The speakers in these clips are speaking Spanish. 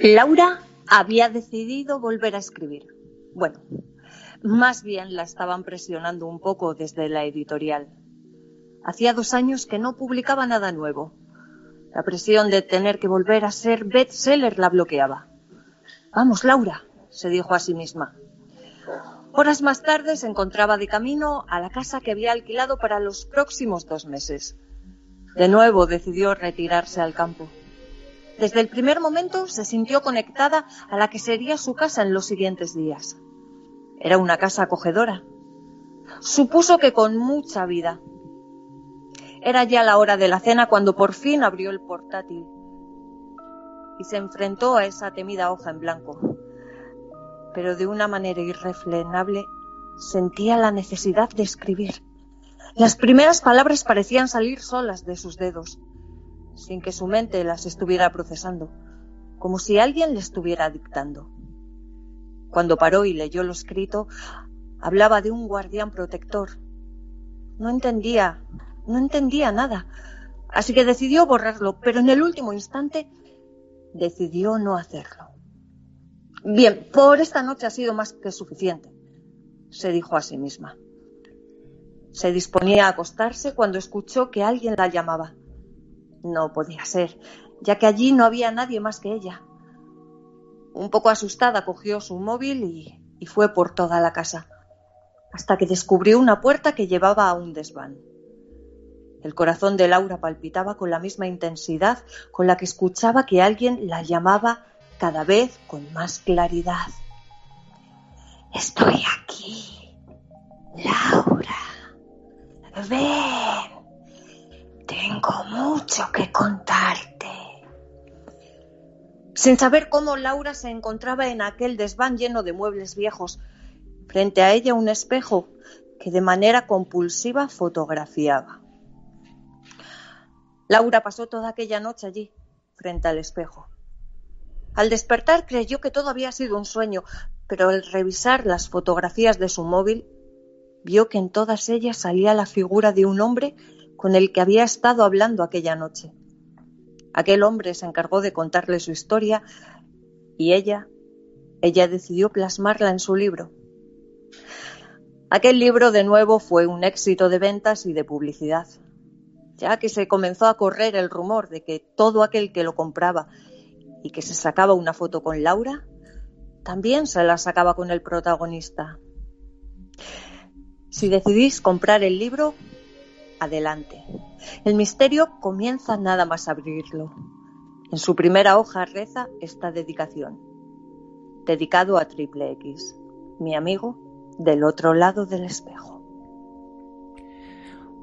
Laura había decidido volver a escribir. Bueno, más bien la estaban presionando un poco desde la editorial. Hacía dos años que no publicaba nada nuevo. La presión de tener que volver a ser bestseller la bloqueaba. Vamos, Laura, se dijo a sí misma. Horas más tarde se encontraba de camino a la casa que había alquilado para los próximos dos meses. De nuevo decidió retirarse al campo. Desde el primer momento se sintió conectada a la que sería su casa en los siguientes días. Era una casa acogedora. Supuso que con mucha vida. Era ya la hora de la cena cuando por fin abrió el portátil y se enfrentó a esa temida hoja en blanco. Pero de una manera irrefrenable sentía la necesidad de escribir. Las primeras palabras parecían salir solas de sus dedos sin que su mente las estuviera procesando, como si alguien le estuviera dictando. Cuando paró y leyó lo escrito, hablaba de un guardián protector. No entendía, no entendía nada, así que decidió borrarlo, pero en el último instante decidió no hacerlo. Bien, por esta noche ha sido más que suficiente, se dijo a sí misma. Se disponía a acostarse cuando escuchó que alguien la llamaba. No podía ser, ya que allí no había nadie más que ella. Un poco asustada cogió su móvil y, fue por toda la casa, hasta que descubrió una puerta que llevaba a un desván. El corazón de Laura palpitaba con la misma intensidad con la que escuchaba que alguien la llamaba cada vez con más claridad. Estoy aquí, Laura. Ven. Tengo mucho que contarte. Sin saber cómo Laura se encontraba en aquel desván lleno de muebles viejos, frente a ella un espejo que de manera compulsiva fotografiaba. Laura pasó toda aquella noche allí, frente al espejo. Al despertar creyó que todo había sido un sueño, pero al revisar las fotografías de su móvil, vio que en todas ellas salía la figura de un hombre con el que había estado hablando aquella noche. Aquel hombre se encargó de contarle su historia y ella, ella decidió plasmarla en su libro. Aquel libro de nuevo fue un éxito de ventas y de publicidad, ya que se comenzó a correr el rumor de que todo aquel que lo compraba y que se sacaba una foto con Laura, también se la sacaba con el protagonista. Si decidís comprar el libro, adelante. El misterio comienza nada más abrirlo. En su primera hoja reza esta dedicación. Dedicado a Triple X, mi amigo del otro lado del espejo.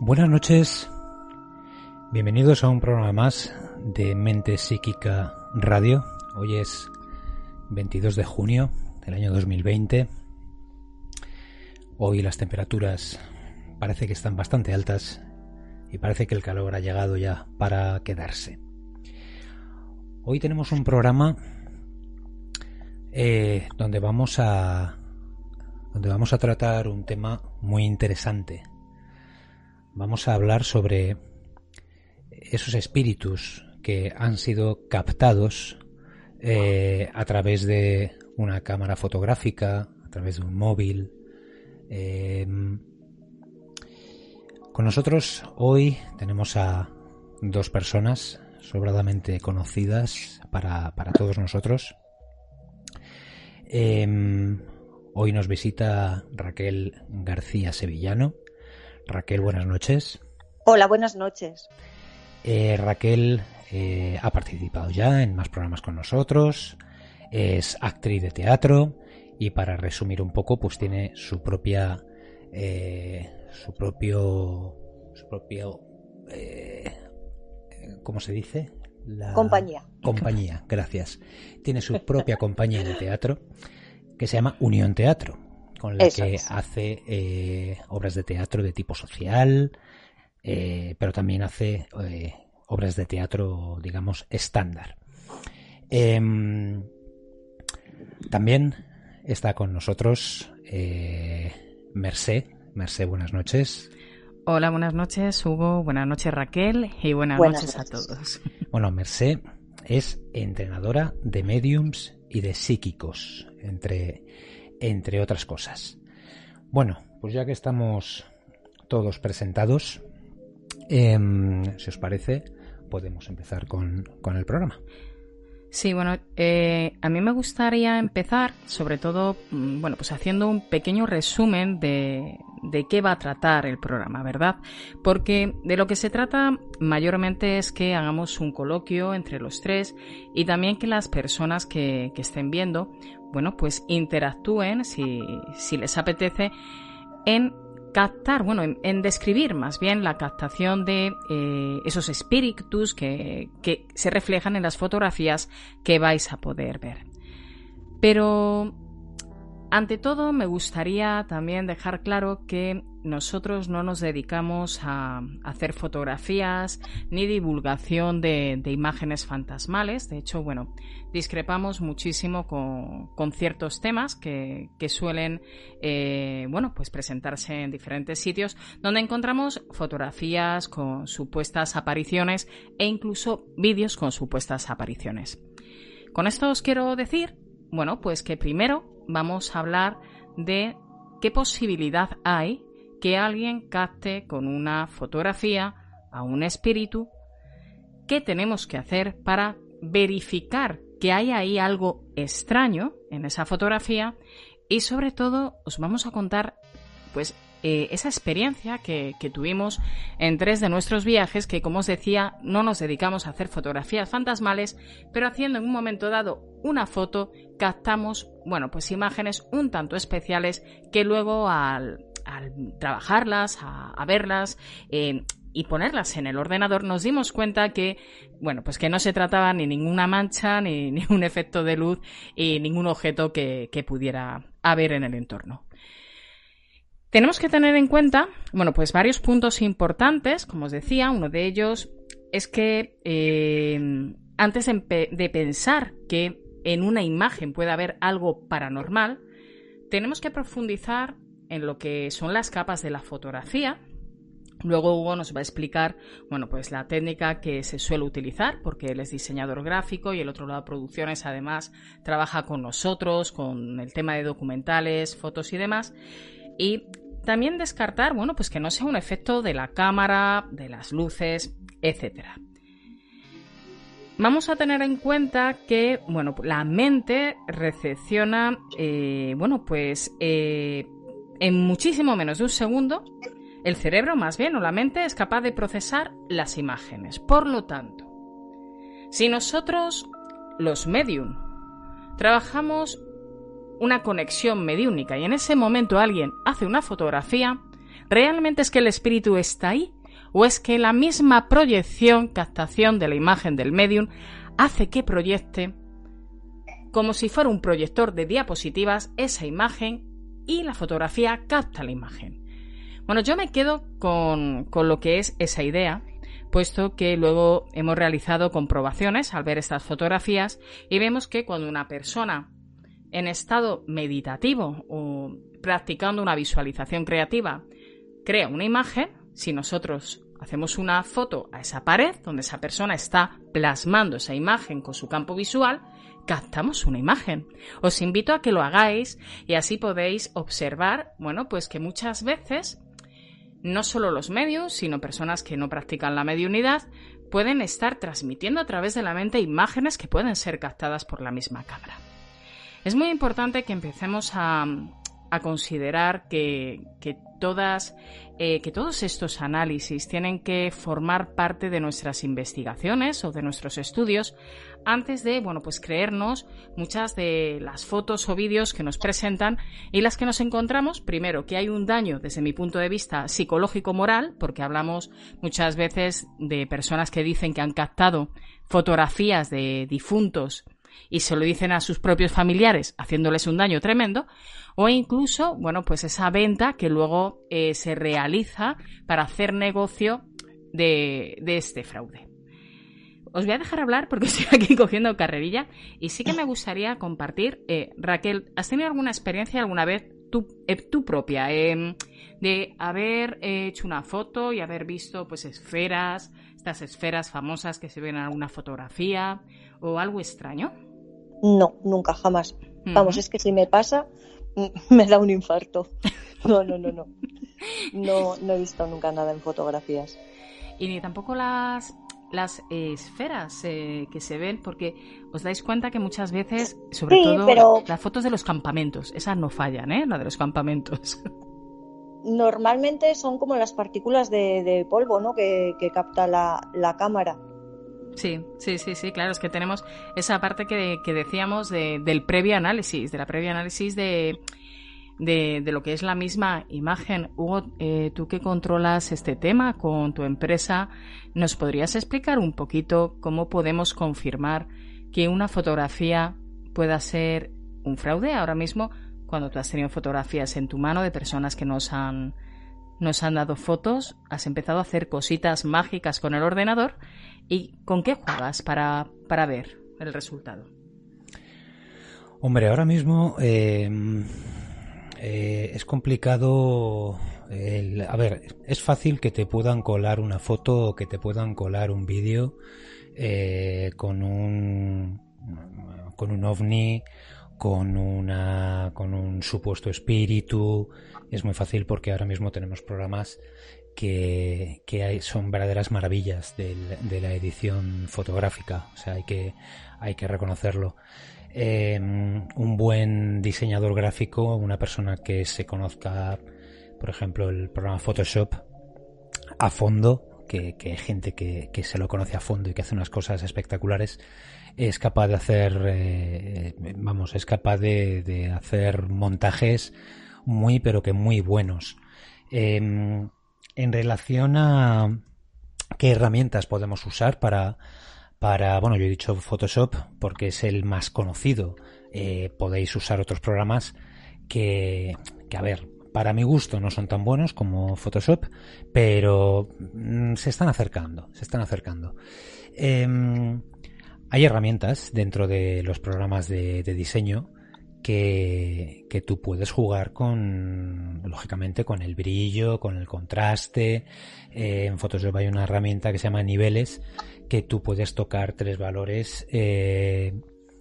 Buenas noches. Bienvenidos a un programa más de Mente Psíquica Radio. Hoy es 22 de junio del año 2020. Hoy las temperaturas parece que están bastante altas y parece que el calor ha llegado ya para quedarse. Hoy tenemos un programa eh, donde vamos a donde vamos a tratar un tema muy interesante. Vamos a hablar sobre esos espíritus que han sido captados eh, a través de una cámara fotográfica, a través de un móvil. Em, con nosotros hoy tenemos a dos personas sobradamente conocidas para, todos nosotros. Em, hoy nos visita Raquel García Sevillano. Raquel, buenas noches. Hola, buenas noches. Eh, Raquel eh, ha participado ya en más programas con nosotros, es actriz de teatro y para resumir un poco, pues tiene su propia eh, su propio, su propio, eh, ¿cómo se dice? La compañía. Compañía, gracias. Tiene su propia compañía de teatro que se llama Unión Teatro, con la que hace eh, obras de teatro de tipo social, pero también hace obras de teatro, digamos, estándar. Em, también está con nosotros Merced, Merced, buenas noches. Hola, buenas noches, Hugo. Buenas noches, Raquel. Y buenas, noches, a todos. Bueno, Merced es entrenadora de mediums y de psíquicos, entre, entre otras cosas. Bueno, pues ya que estamos todos presentados, em, si os parece, podemos empezar con, con el programa. Sí, bueno, eh, a mí me gustaría empezar, sobre todo, mm, bueno, pues haciendo un pequeño resumen de, de qué va a tratar el programa, ¿verdad? Porque de lo que se trata mayormente es que hagamos un coloquio entre los tres y también que las personas que, que estén viendo, bueno, pues interactúen, si, si les apetece, en captar, bueno, en, describir más bien la captación de eh, esos espíritus que, que se reflejan en las fotografías que vais a poder ver. Pero ante todo, me gustaría también dejar claro que nosotros no nos dedicamos a hacer fotografías ni divulgación de, imágenes fantasmales. De hecho, bueno, discrepamos muchísimo con, ciertos temas que, suelen, eh, bueno, pues presentarse en diferentes sitios donde encontramos fotografías con supuestas apariciones e incluso vídeos con supuestas apariciones. Con esto os quiero decir, bueno, pues que primero vamos a hablar de qué posibilidad hay que alguien capte con una fotografía a un espíritu, qué tenemos que hacer para verificar que hay ahí algo extraño en esa fotografía y sobre todo os vamos a contar pues eh, esa experiencia que, tuvimos en tres de nuestros viajes, que como os decía, no nos dedicamos a hacer fotografías fantasmales, pero haciendo en un momento dado una foto, captamos, bueno, pues imágenes un tanto especiales que luego al, trabajarlas, a, verlas, eh, y ponerlas en el ordenador nos dimos cuenta que, bueno, pues que no se trataba ni ninguna mancha, ni ningún efecto de luz y ningún objeto que pudiera haber en el entorno. Tenemos que tener en cuenta, bueno, pues varios puntos importantes, como os decía, uno de ellos es que eh, antes de pensar que en una imagen puede haber algo paranormal, tenemos que profundizar en lo que son las capas de la fotografía, Luego Hugo nos va a explicar, bueno, pues la técnica que se suele utilizar, porque él es diseñador gráfico y el otro lado producciones además trabaja con nosotros, con el tema de documentales, fotos y demás. Y también descartar, bueno, pues que no sea un efecto de la cámara, de las luces, etcétera. Vamos a tener en cuenta que, bueno, la mente recepciona, eh, bueno, pues eh, en muchísimo menos de un segundo, el cerebro más bien o la mente es capaz de procesar las imágenes. Por lo tanto, si nosotros, los medium, trabajamos una conexión mediúnica y en ese momento alguien hace una fotografía, ¿realmente es que el espíritu está ahí? ¿O es que la misma proyección, captación de la imagen del medium hace que proyecte, como si fuera un proyector de diapositivas, esa imagen y la fotografía capta la imagen? Bueno, yo me quedo con, con lo que es esa idea, puesto que luego hemos realizado comprobaciones al ver estas fotografías y vemos que cuando una persona en estado meditativo o practicando una visualización creativa crea una imagen, si nosotros hacemos una foto a esa pared donde esa persona está plasmando esa imagen con su campo visual, captamos una imagen. Os invito a que lo hagáis y así podéis observar, bueno, pues que muchas veces no solo los medios, sino personas que no practican la mediunidad, pueden estar transmitiendo a través de la mente imágenes que pueden ser captadas por la misma cámara. Es muy importante que empecemos a, considerar que, todas, eh, que todos estos análisis tienen que formar parte de nuestras investigaciones o de nuestros estudios antes de, bueno, pues creernos muchas de las fotos o vídeos que nos presentan y las que nos encontramos, primero, que hay un daño desde mi punto de vista psicológico-moral, porque hablamos muchas veces de personas que dicen que han captado fotografías de difuntos y se lo dicen a sus propios familiares haciéndoles un daño tremendo, o incluso, bueno, pues esa venta que luego eh, se realiza para hacer negocio de, este fraude. Os voy a dejar hablar porque estoy aquí cogiendo carrerilla y sí que me gustaría compartir. Eh, Raquel, ¿has tenido alguna experiencia alguna vez tú, eh, propia em, de haber hecho una foto y haber visto pues esferas, estas esferas famosas que se ven en alguna fotografía o algo extraño? No, nunca, jamás. Vamos, es que si me pasa, me da un infarto. No, no, no, no. No, no he visto nunca nada en fotografías. Y ni tampoco las, las esferas eh, que se ven, porque os dais cuenta que muchas veces, sobre todo las fotos de los campamentos, esas no fallan, ¿eh? La de los campamentos. Normalmente son como las partículas de, polvo, ¿no? Que, capta la, la cámara. Sí, sí, sí, sí, claro, es que tenemos esa parte que, decíamos del previo análisis, de la previa análisis de, de, lo que es la misma imagen. Hugo, eh, tú que controlas este tema con tu empresa, ¿nos podrías explicar un poquito cómo podemos confirmar que una fotografía pueda ser un fraude ahora mismo cuando tú has tenido fotografías en tu mano de personas que nos han nos han dado fotos, has empezado a hacer cositas mágicas con el ordenador y ¿con qué juegas para, para ver el resultado? Hombre, ahora mismo eh, eh, es complicado. a ver, es fácil que te puedan colar una foto o que te puedan colar un vídeo eh, con un con un ovni, con una con un supuesto espíritu, es muy fácil porque ahora mismo tenemos programas que, hay, son verdaderas maravillas de la edición fotográfica. O sea, hay que, hay que reconocerlo. Em, un buen diseñador gráfico, una persona que se conozca, por ejemplo, el programa Photoshop a fondo, que, hay gente que, se lo conoce a fondo y que hace unas cosas espectaculares, es capaz de hacer, eh, vamos, es capaz de, de hacer montajes muy pero que muy buenos. Em, en relación a qué herramientas podemos usar para, para, bueno, yo he dicho Photoshop porque es el más conocido. Eh, podéis usar otros programas que, a ver, para mi gusto no son tan buenos como Photoshop, pero mm, se están acercando, se están acercando. Em, hay herramientas dentro de los programas de diseño que, que, tú puedes jugar con, lógicamente, con el brillo, con el contraste. Eh, en Photoshop hay una herramienta que se llama niveles, que tú puedes tocar tres valores eh,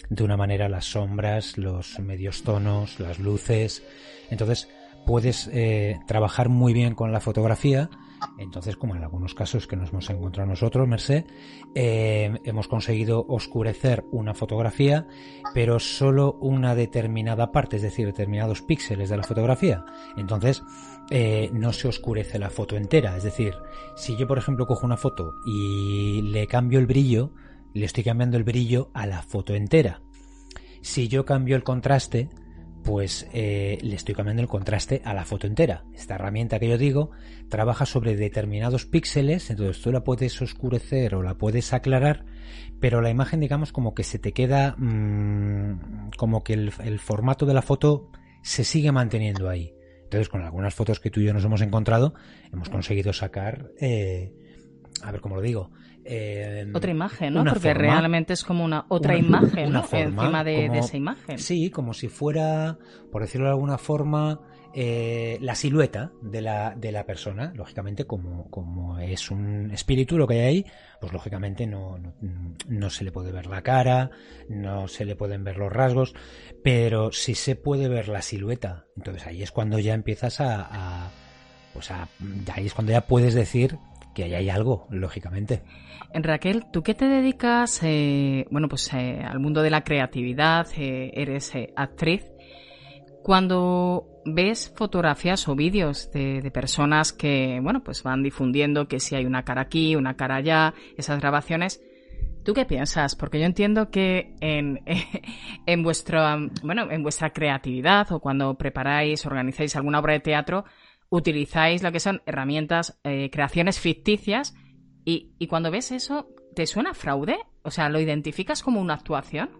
de una manera, las sombras, los medios tonos, las luces. Entonces, puedes eh, trabajar muy bien con la fotografía entonces, como en algunos casos que nos hemos encontrado nosotros, Merced, eh, hemos conseguido oscurecer una fotografía, pero solo una determinada parte, es decir, determinados píxeles de la fotografía. Entonces, eh, no se oscurece la foto entera. Es decir, si yo, por ejemplo, cojo una foto y le cambio el brillo, le estoy cambiando el brillo a la foto entera. Si yo cambio el contraste, pues eh, le estoy cambiando el contraste a la foto entera. Esta herramienta que yo digo trabaja sobre determinados píxeles, entonces tú la puedes oscurecer o la puedes aclarar, pero la imagen digamos como que se te queda mmm, como que el, el, formato de la foto se sigue manteniendo ahí. Entonces con algunas fotos que tú y yo nos hemos encontrado hemos conseguido sacar, eh, a ver cómo lo digo, eh, otra imagen, ¿no? Porque realmente es como una otra imagen, ¿no? Encima de, esa imagen. Sí, como si fuera, por decirlo de alguna forma, eh, la silueta de la, de la persona. Lógicamente, como, como es un espíritu lo que hay ahí, pues lógicamente no, no, no, se le puede ver la cara, no se le pueden ver los rasgos, pero sí se puede ver la silueta. Entonces ahí es cuando ya empiezas a, a pues a, ahí es cuando ya puedes decir que ahí hay algo, lógicamente. Raquel, ¿tú qué te dedicas? Eh, bueno, pues eh, al mundo de la creatividad, eh, eres actriz. Cuando ves fotografías o vídeos de, de, personas que, bueno, pues van difundiendo que si hay una cara aquí, una cara allá, esas grabaciones, ¿tú qué piensas? Porque yo entiendo que en, en, vuestro, bueno, en vuestra creatividad o cuando preparáis, organizáis alguna obra de teatro, utilizáis lo que son herramientas, eh, creaciones ficticias y, y, cuando ves eso, ¿te suena fraude? O sea, ¿lo identificas como una actuación?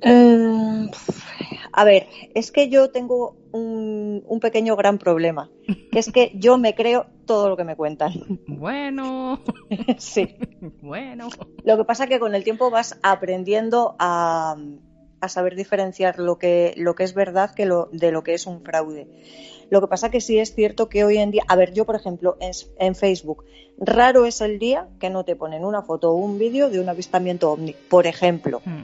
Eh, a ver, es que yo tengo un, un, pequeño gran problema, que es que yo me creo todo lo que me cuentan. Bueno. sí. Bueno. Lo que pasa es que con el tiempo vas aprendiendo a, a saber diferenciar lo que, lo que es verdad que lo, de lo que es un fraude. Lo que pasa que sí es cierto que hoy en día, a ver, yo por ejemplo en, en Facebook, raro es el día que no te ponen una foto o un vídeo de un avistamiento ovni, por ejemplo. Mm.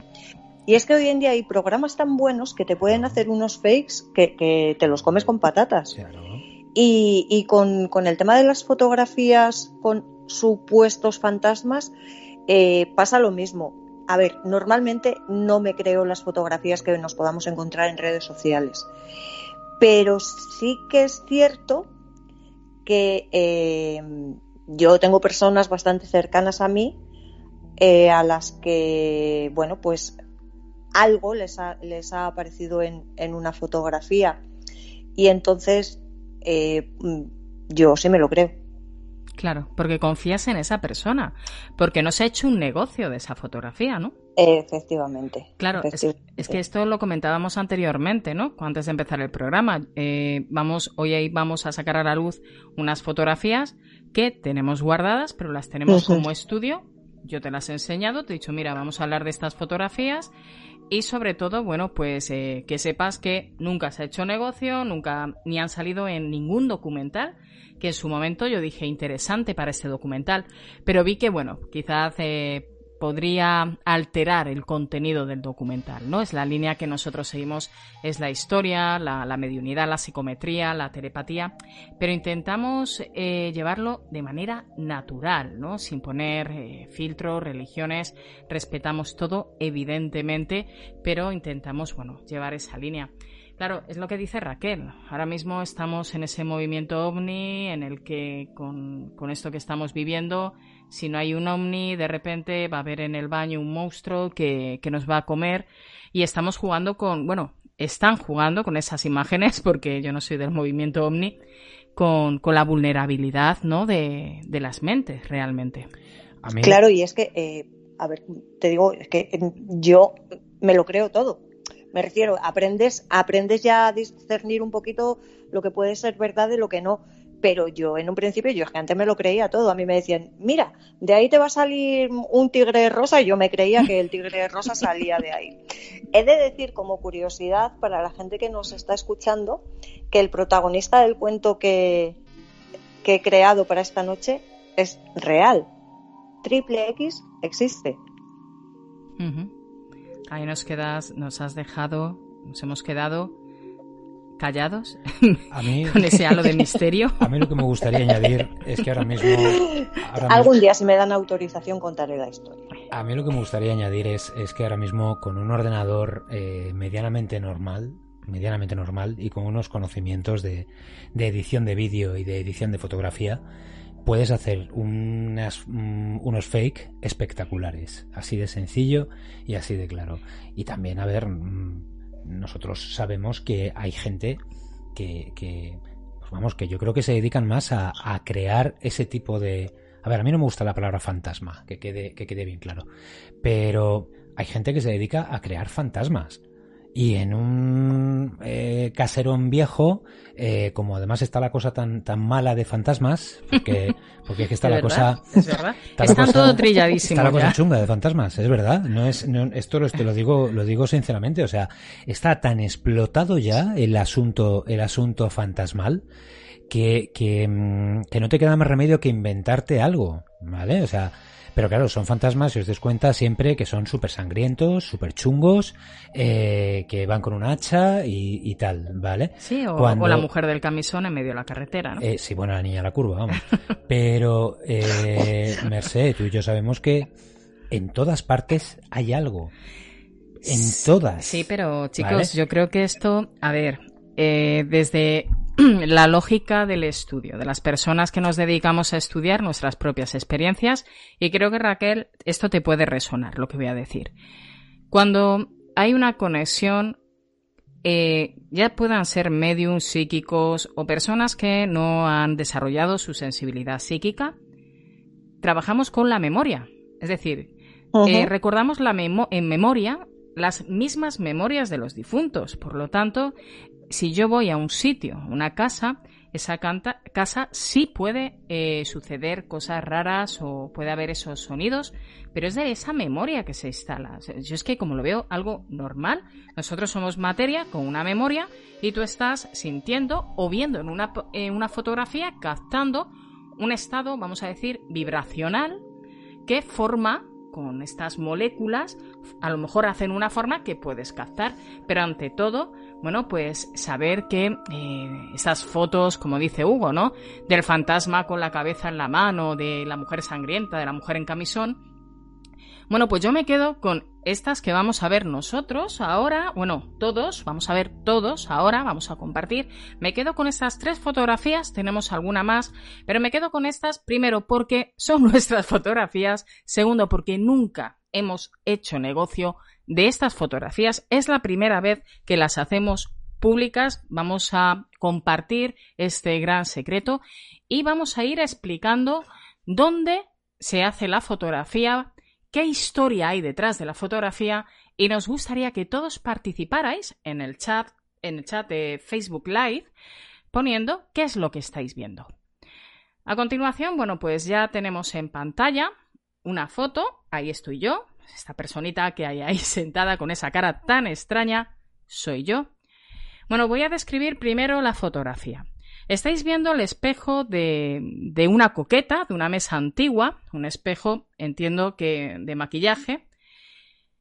Y es que hoy en día hay programas tan buenos que te pueden hacer unos fakes que, que te los comes con patatas. Claro. Y, y con, con, el tema de las fotografías con supuestos fantasmas, eh, pasa lo mismo. A ver, normalmente no me creo las fotografías que nos podamos encontrar en redes sociales. Pero sí que es cierto que eh, yo tengo personas bastante cercanas a mí eh, a las que, bueno, pues algo les ha, les ha aparecido en, en una fotografía y entonces eh, yo sí me lo creo. Claro, porque confías en esa persona, porque no se ha hecho un negocio de esa fotografía, ¿no? Efectivamente. Claro, efectivamente. Es, es, que esto lo comentábamos anteriormente, ¿no? Antes de empezar el programa. Eh, vamos, hoy ahí vamos a sacar a la luz unas fotografías que tenemos guardadas, pero las tenemos uh -huh. como estudio. Yo te las he enseñado, te he dicho, mira, vamos a hablar de estas fotografías y sobre todo, bueno, pues eh, que sepas que nunca se ha hecho negocio, nunca ni han salido en ningún documental que en su momento yo dije interesante para este documental, pero vi que, bueno, quizás eh, podría alterar el contenido del documental, ¿no? Es la línea que nosotros seguimos, es la historia, la, mediunidad, la psicometría, la telepatía, pero intentamos eh, llevarlo de manera natural, ¿no? Sin poner eh, filtros, religiones, respetamos todo, evidentemente, pero intentamos, bueno, llevar esa línea. Claro, es lo que dice Raquel. Ahora mismo estamos en ese movimiento ovni en el que con, con, esto que estamos viviendo, si no hay un ovni, de repente va a haber en el baño un monstruo que, que nos va a comer y estamos jugando con, bueno, están jugando con esas imágenes porque yo no soy del movimiento ovni, con, con la vulnerabilidad ¿no? de, de las mentes realmente. Claro, y es que, eh, a ver, te digo, es que yo me lo creo todo me refiero, aprendes, aprendes ya a discernir un poquito lo que puede ser verdad de lo que no. Pero yo en un principio, yo es que antes me lo creía todo. A mí me decían, mira, de ahí te va a salir un tigre rosa y yo me creía que el tigre rosa salía de ahí. He de decir como curiosidad para la gente que nos está escuchando que el protagonista del cuento que, que he creado para esta noche es real. Triple X existe. Ahí nos quedas, nos has dejado, nos hemos quedado callados a mí, con ese halo de misterio. A mí lo que me gustaría añadir es que ahora mismo... Algún día si me dan autorización contaré la historia. A mí lo que me gustaría añadir es, es que ahora mismo con un ordenador eh, medianamente normal, medianamente normal y con unos conocimientos de, de edición de vídeo y de edición de fotografía, puedes hacer unas, mm, unos fake espectaculares, así de sencillo y así de claro. Y también, a ver, mm, nosotros sabemos que hay gente que, que pues vamos, que yo creo que se dedican más a, a, crear ese tipo de... A ver, a mí no me gusta la palabra fantasma, que quede, que quede bien claro, pero hay gente que se dedica a crear fantasmas y en un eh, caserón viejo, eh, como además está la cosa tan tan mala de fantasmas, porque, porque es que está la cosa... Es verdad. Está todo trilladísimo. Está la cosa chunga de fantasmas, es verdad. No es, no, esto lo, te lo digo, lo digo sinceramente. O sea, está tan explotado ya el asunto, el asunto fantasmal que, que, mm, que no te queda más remedio que inventarte algo, ¿vale? O sea, pero claro, son fantasmas, si os des cuenta, siempre que son súper sangrientos, súper chungos, eh, que van con un hacha y, tal, ¿vale? Sí, o, la mujer del camisón en medio de la carretera, ¿no? Eh, sí, bueno, la niña la curva, vamos. Pero, eh, Merced, tú y yo sabemos que en todas partes hay algo. En todas. Sí, pero chicos, yo creo que esto, a ver, eh, desde la lógica del estudio, de las personas que nos dedicamos a estudiar nuestras propias experiencias, y creo que Raquel, esto te puede resonar, lo que voy a decir. Cuando hay una conexión, eh, ya puedan ser mediums psíquicos o personas que no han desarrollado su sensibilidad psíquica, trabajamos con la memoria. Es decir, eh, recordamos la en memoria las mismas memorias de los difuntos. Por lo tanto, si yo voy a un sitio, una casa, esa casa sí puede eh, suceder cosas raras o puede haber esos sonidos, pero es de esa memoria que se instala. Yo es que como lo veo algo normal, nosotros somos materia con una memoria y tú estás sintiendo o viendo en una, en una fotografía captando un estado, vamos a decir, vibracional que forma con estas moléculas, a lo mejor hacen una forma que puedes captar, pero ante todo bueno, pues saber que eh, esas fotos, como dice Hugo, ¿no? Del fantasma con la cabeza en la mano, de la mujer sangrienta, de la mujer en camisón. Bueno, pues yo me quedo con estas que vamos a ver nosotros ahora, bueno, todos, vamos a ver todos ahora, vamos a compartir. Me quedo con estas tres fotografías, tenemos alguna más, pero me quedo con estas primero porque son nuestras fotografías, segundo porque nunca hemos hecho negocio de estas fotografías. Es la primera vez que las hacemos públicas. Vamos a compartir este gran secreto y vamos a ir explicando dónde se hace la fotografía, qué historia hay detrás de la fotografía y nos gustaría que todos participarais en el chat, en el chat de Facebook Live, poniendo qué es lo que estáis viendo. A continuación, bueno, pues ya tenemos en pantalla una foto, ahí estoy yo, esta personita que hay ahí sentada con esa cara tan extraña, soy yo. Bueno, voy a describir primero la fotografía. Estáis viendo el espejo de, de una coqueta, de una mesa antigua, un espejo, entiendo que de maquillaje.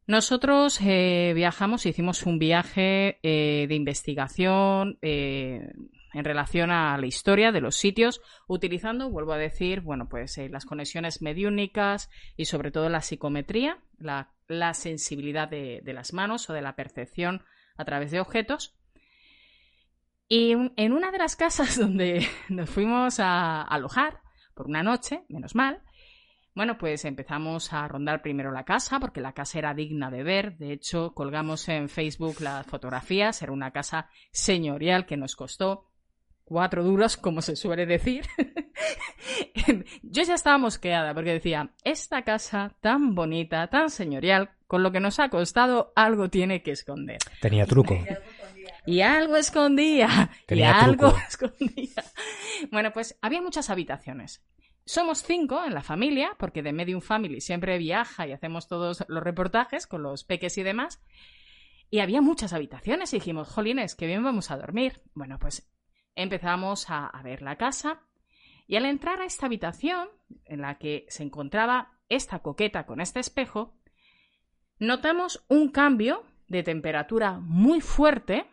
Nosotros eh, viajamos, hicimos un viaje eh, de investigación, eh, en relación a la historia de los sitios, utilizando, vuelvo a decir, bueno, pues eh, las conexiones mediúnicas y sobre todo la psicometría, la, sensibilidad de, las manos o de la percepción a través de objetos. Y en una de las casas donde nos fuimos a alojar por una noche, menos mal, bueno, pues empezamos a rondar primero la casa, porque la casa era digna de ver. De hecho, colgamos en Facebook las fotografías. Era una casa señorial que nos costó cuatro duros, como se suele decir. Yo ya estaba mosqueada porque decía, esta casa tan bonita, tan señorial, con lo que nos ha costado, algo tiene que esconder. Tenía truco. y algo escondía, y algo escondía. Bueno, pues había muchas habitaciones. Somos cinco en la familia, porque de Medium Family siempre viaja y hacemos todos los reportajes con los peques y demás. Y había muchas habitaciones y dijimos, jolines, qué bien vamos a dormir. Bueno, pues empezamos a, a ver la casa y al entrar a esta habitación en la que se encontraba esta coqueta con este espejo, notamos un cambio de temperatura muy fuerte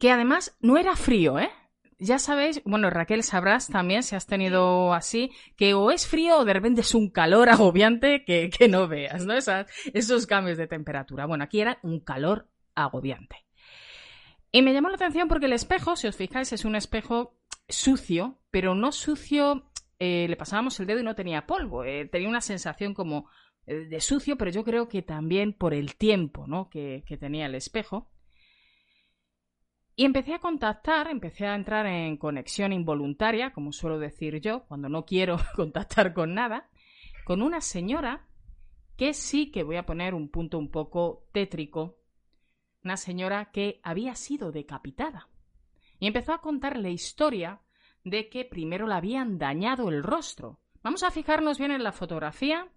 que además no era frío, ¿eh? Ya sabéis, bueno, Raquel, sabrás también si has tenido así, que o es frío o de repente es un calor agobiante que, no veas, ¿no? esos cambios de temperatura. Bueno, aquí era un calor agobiante. Y me llamó la atención porque el espejo, si os fijáis, es un espejo sucio, pero no sucio, eh, le pasábamos el dedo y no tenía polvo, eh, tenía una sensación como eh, de sucio, pero yo creo que también por el tiempo ¿no? que, que tenía el espejo. Y empecé a contactar, empecé a entrar en conexión involuntaria, como suelo decir yo, cuando no quiero contactar con nada, con una señora que sí que voy a poner un punto un poco tétrico, una señora que había sido decapitada. Y empezó a contar la historia de que primero le habían dañado el rostro. Vamos a fijarnos bien en la fotografía.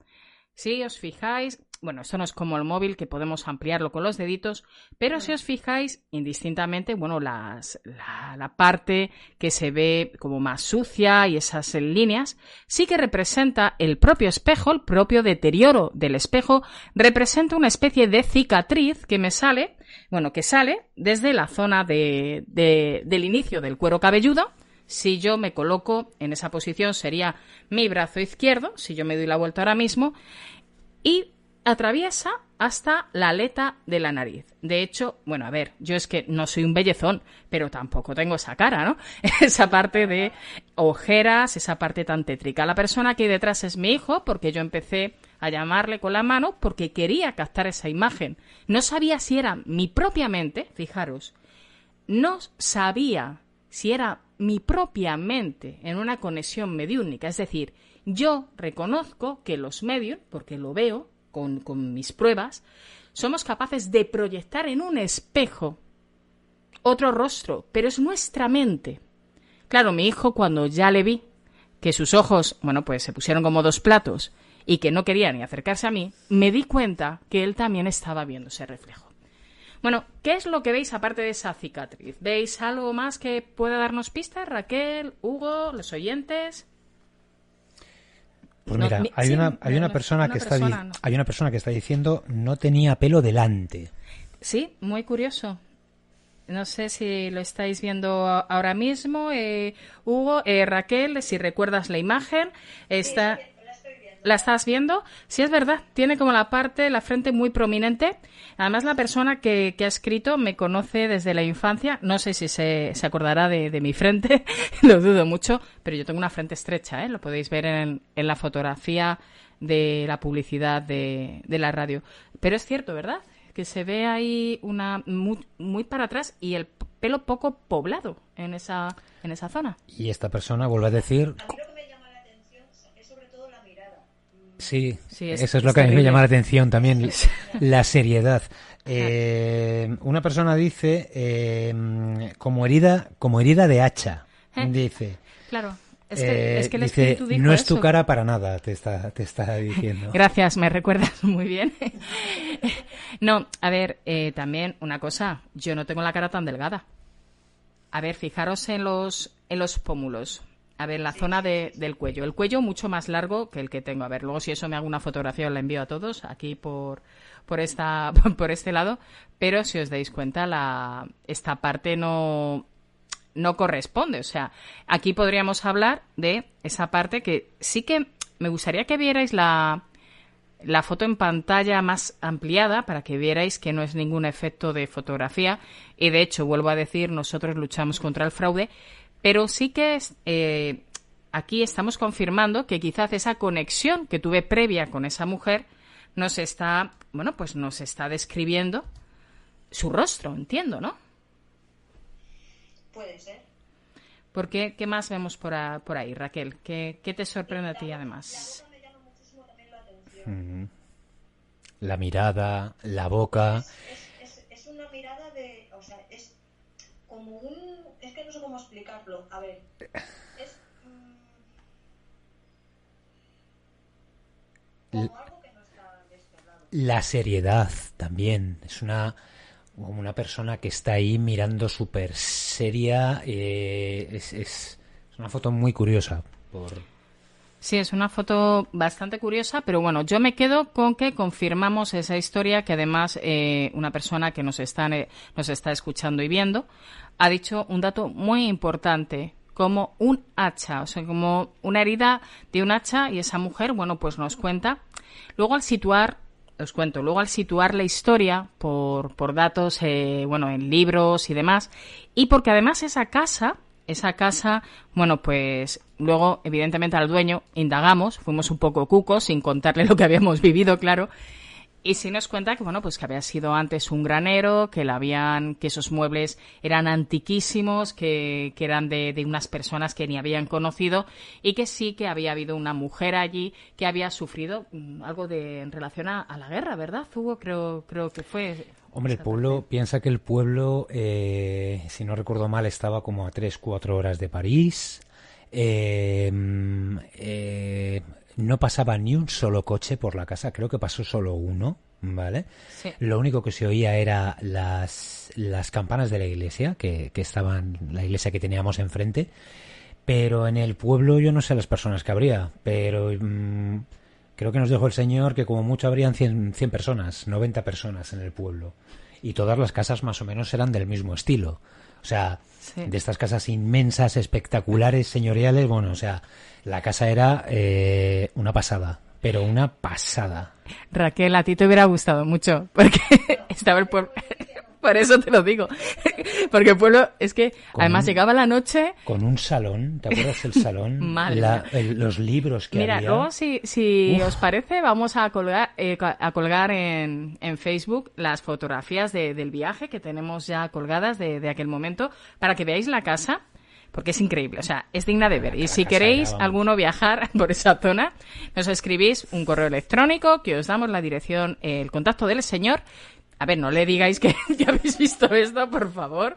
Si os fijáis, bueno, esto no es como el móvil que podemos ampliarlo con los deditos, pero si os fijáis, indistintamente, bueno, las, la, parte que se ve como más sucia y esas líneas, sí que representa el propio espejo, el propio deterioro del espejo, representa una especie de cicatriz que me sale, bueno, que sale desde la zona de, del inicio del cuero cabelludo, si yo me coloco en esa posición sería mi brazo izquierdo, si yo me doy la vuelta ahora mismo, y atraviesa hasta la aleta de la nariz. De hecho, bueno, a ver, yo es que no soy un bellezón, pero tampoco tengo esa cara, ¿no? esa parte de ojeras, esa parte tan tétrica. La persona que hay detrás es mi hijo, porque yo empecé a llamarle con la mano porque quería captar esa imagen. No sabía si era mi propia mente, fijaros, no sabía si era mi propia mente en una conexión mediúnica. Es decir, yo reconozco que los medios, porque lo veo con, con mis pruebas, somos capaces de proyectar en un espejo otro rostro, pero es nuestra mente. Claro, mi hijo cuando ya le vi que sus ojos, bueno, pues se pusieron como dos platos y que no quería ni acercarse a mí, me di cuenta que él también estaba viendo ese reflejo. Bueno, ¿qué es lo que veis aparte de esa cicatriz? ¿Veis algo más que pueda darnos pistas? Raquel, Hugo, los oyentes. Pues mira, hay, una, hay una persona que está hay una persona que está diciendo no tenía pelo delante. Sí, muy curioso. No sé si lo estáis viendo ahora mismo, eh, Hugo, eh, Raquel, si recuerdas la imagen, está. ¿La estás viendo? Sí, es verdad, tiene como la parte, la frente muy prominente. Además, la persona que, ha escrito me conoce desde la infancia. No sé si se, acordará de, mi frente, lo dudo mucho, pero yo tengo una frente estrecha, ¿eh? lo podéis ver en, la fotografía de la publicidad de, la radio. Pero es cierto, ¿verdad? Que se ve ahí una muy, muy para atrás y el pelo poco poblado en esa, en esa zona. Y esta persona vuelve a decir Sí, eso es, lo que a mí me llama la atención también, la seriedad. Eh, una persona dice eh, como herida, como herida de hacha, ¿Eh? dice. Claro. Es que, es que el dice, no es tu cara para nada, te está, te está diciendo. Gracias, me recuerdas muy bien. no, a ver, también una cosa, yo no tengo la cara tan delgada. A ver, fijaros en los, en los pómulos. A ver, la zona de, del cuello. El cuello mucho más largo que el que tengo. A ver, luego si eso me hago una fotografía os la envío a todos aquí por, por, esta, por este lado. Pero si os dais cuenta, la, esta parte no, no corresponde. O sea, aquí podríamos hablar de esa parte que sí que me gustaría que vierais la, la foto en pantalla más ampliada para que vierais que no es ningún efecto de fotografía. Y de hecho, vuelvo a decir, nosotros luchamos contra el fraude pero sí que eh, aquí estamos confirmando que quizás esa conexión que tuve previa con esa mujer nos está, bueno, pues nos está describiendo su rostro, entiendo, ¿no? Puede ser. ¿Por qué, ¿Qué más vemos por, ahí, Raquel? ¿Qué, te sorprende a ti además? La mirada, la boca. Es, una mirada de o sea, es como un, es que no sé cómo explicarlo, a ver, es mm, como algo que no está. La seriedad también, es una como una persona que está ahí mirando súper seria, eh, es, es, es una foto muy curiosa por Sí, es una foto bastante curiosa, pero bueno, yo me quedo con que confirmamos esa historia que además eh, una persona que nos está, eh, nos está escuchando y viendo ha dicho un dato muy importante como un hacha, o sea, como una herida de un hacha y esa mujer, bueno, pues nos cuenta. Luego al situar, os cuento, luego al situar la historia por, por datos, eh, bueno, en libros y demás, y porque además esa casa esa casa, bueno, pues luego, evidentemente, al dueño indagamos, fuimos un poco cucos, sin contarle lo que habíamos vivido, claro. Y sí nos cuenta que, bueno, pues que había sido antes un granero, que la habían, que esos muebles eran antiquísimos, que, que eran de, de, unas personas que ni habían conocido y que sí que había habido una mujer allí que había sufrido mm, algo de, en relación a, a la guerra, ¿verdad, Hugo? Creo, creo que fue. Hombre, el pueblo, piensa que el pueblo, eh, si no recuerdo mal, estaba como a 3, 4 horas de París. Eh, eh, no pasaba ni un solo coche por la casa, creo que pasó solo uno, ¿vale? Sí. Lo único que se oía era las, las campanas de la iglesia, que, que estaban, la iglesia que teníamos enfrente. Pero en el pueblo yo no sé las personas que habría, pero mmm, creo que nos dijo el señor que como mucho habrían 100, 100 personas, 90 personas en el pueblo. Y todas las casas más o menos eran del mismo estilo. O sea, Sí. de estas casas inmensas, espectaculares, señoriales, bueno, o sea, la casa era eh, una pasada, pero una pasada. Raquel, a ti te hubiera gustado mucho, porque estaba el pueblo. Por eso te lo digo. Porque el pueblo es que Con además un- llegaba la noche. Con un salón, ¿te acuerdas del salón? La- el- los libros que Mira, había. luego si, os parece, vamos a colgar, eh, a colgar en, en Facebook las fotografías de- del viaje que tenemos ya colgadas de, de aquel momento para que veáis la casa. Porque es increíble, o sea, es digna de ver. Y si queréis alguno viajar por esa zona, nos escribís un correo electrónico que os damos la dirección, el contacto del señor. A ver, no le digáis que ya habéis visto esto, por favor,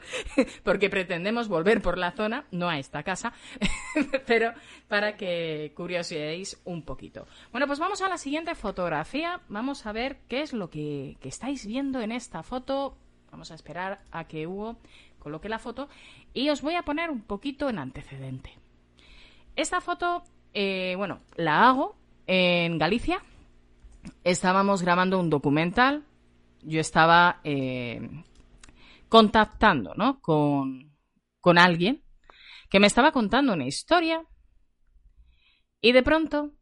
porque pretendemos volver por la zona, no a esta casa, pero para que curioséis un poquito. Bueno, pues vamos a la siguiente fotografía. Vamos a ver qué es lo que, que estáis viendo en esta foto. Vamos a esperar a que Hugo coloque la foto y os voy a poner un poquito en antecedente. Esta foto, eh, bueno, la hago en Galicia. Estábamos grabando un documental. Yo estaba eh, contactando, ¿no? Con, con alguien que me estaba contando una historia y de pronto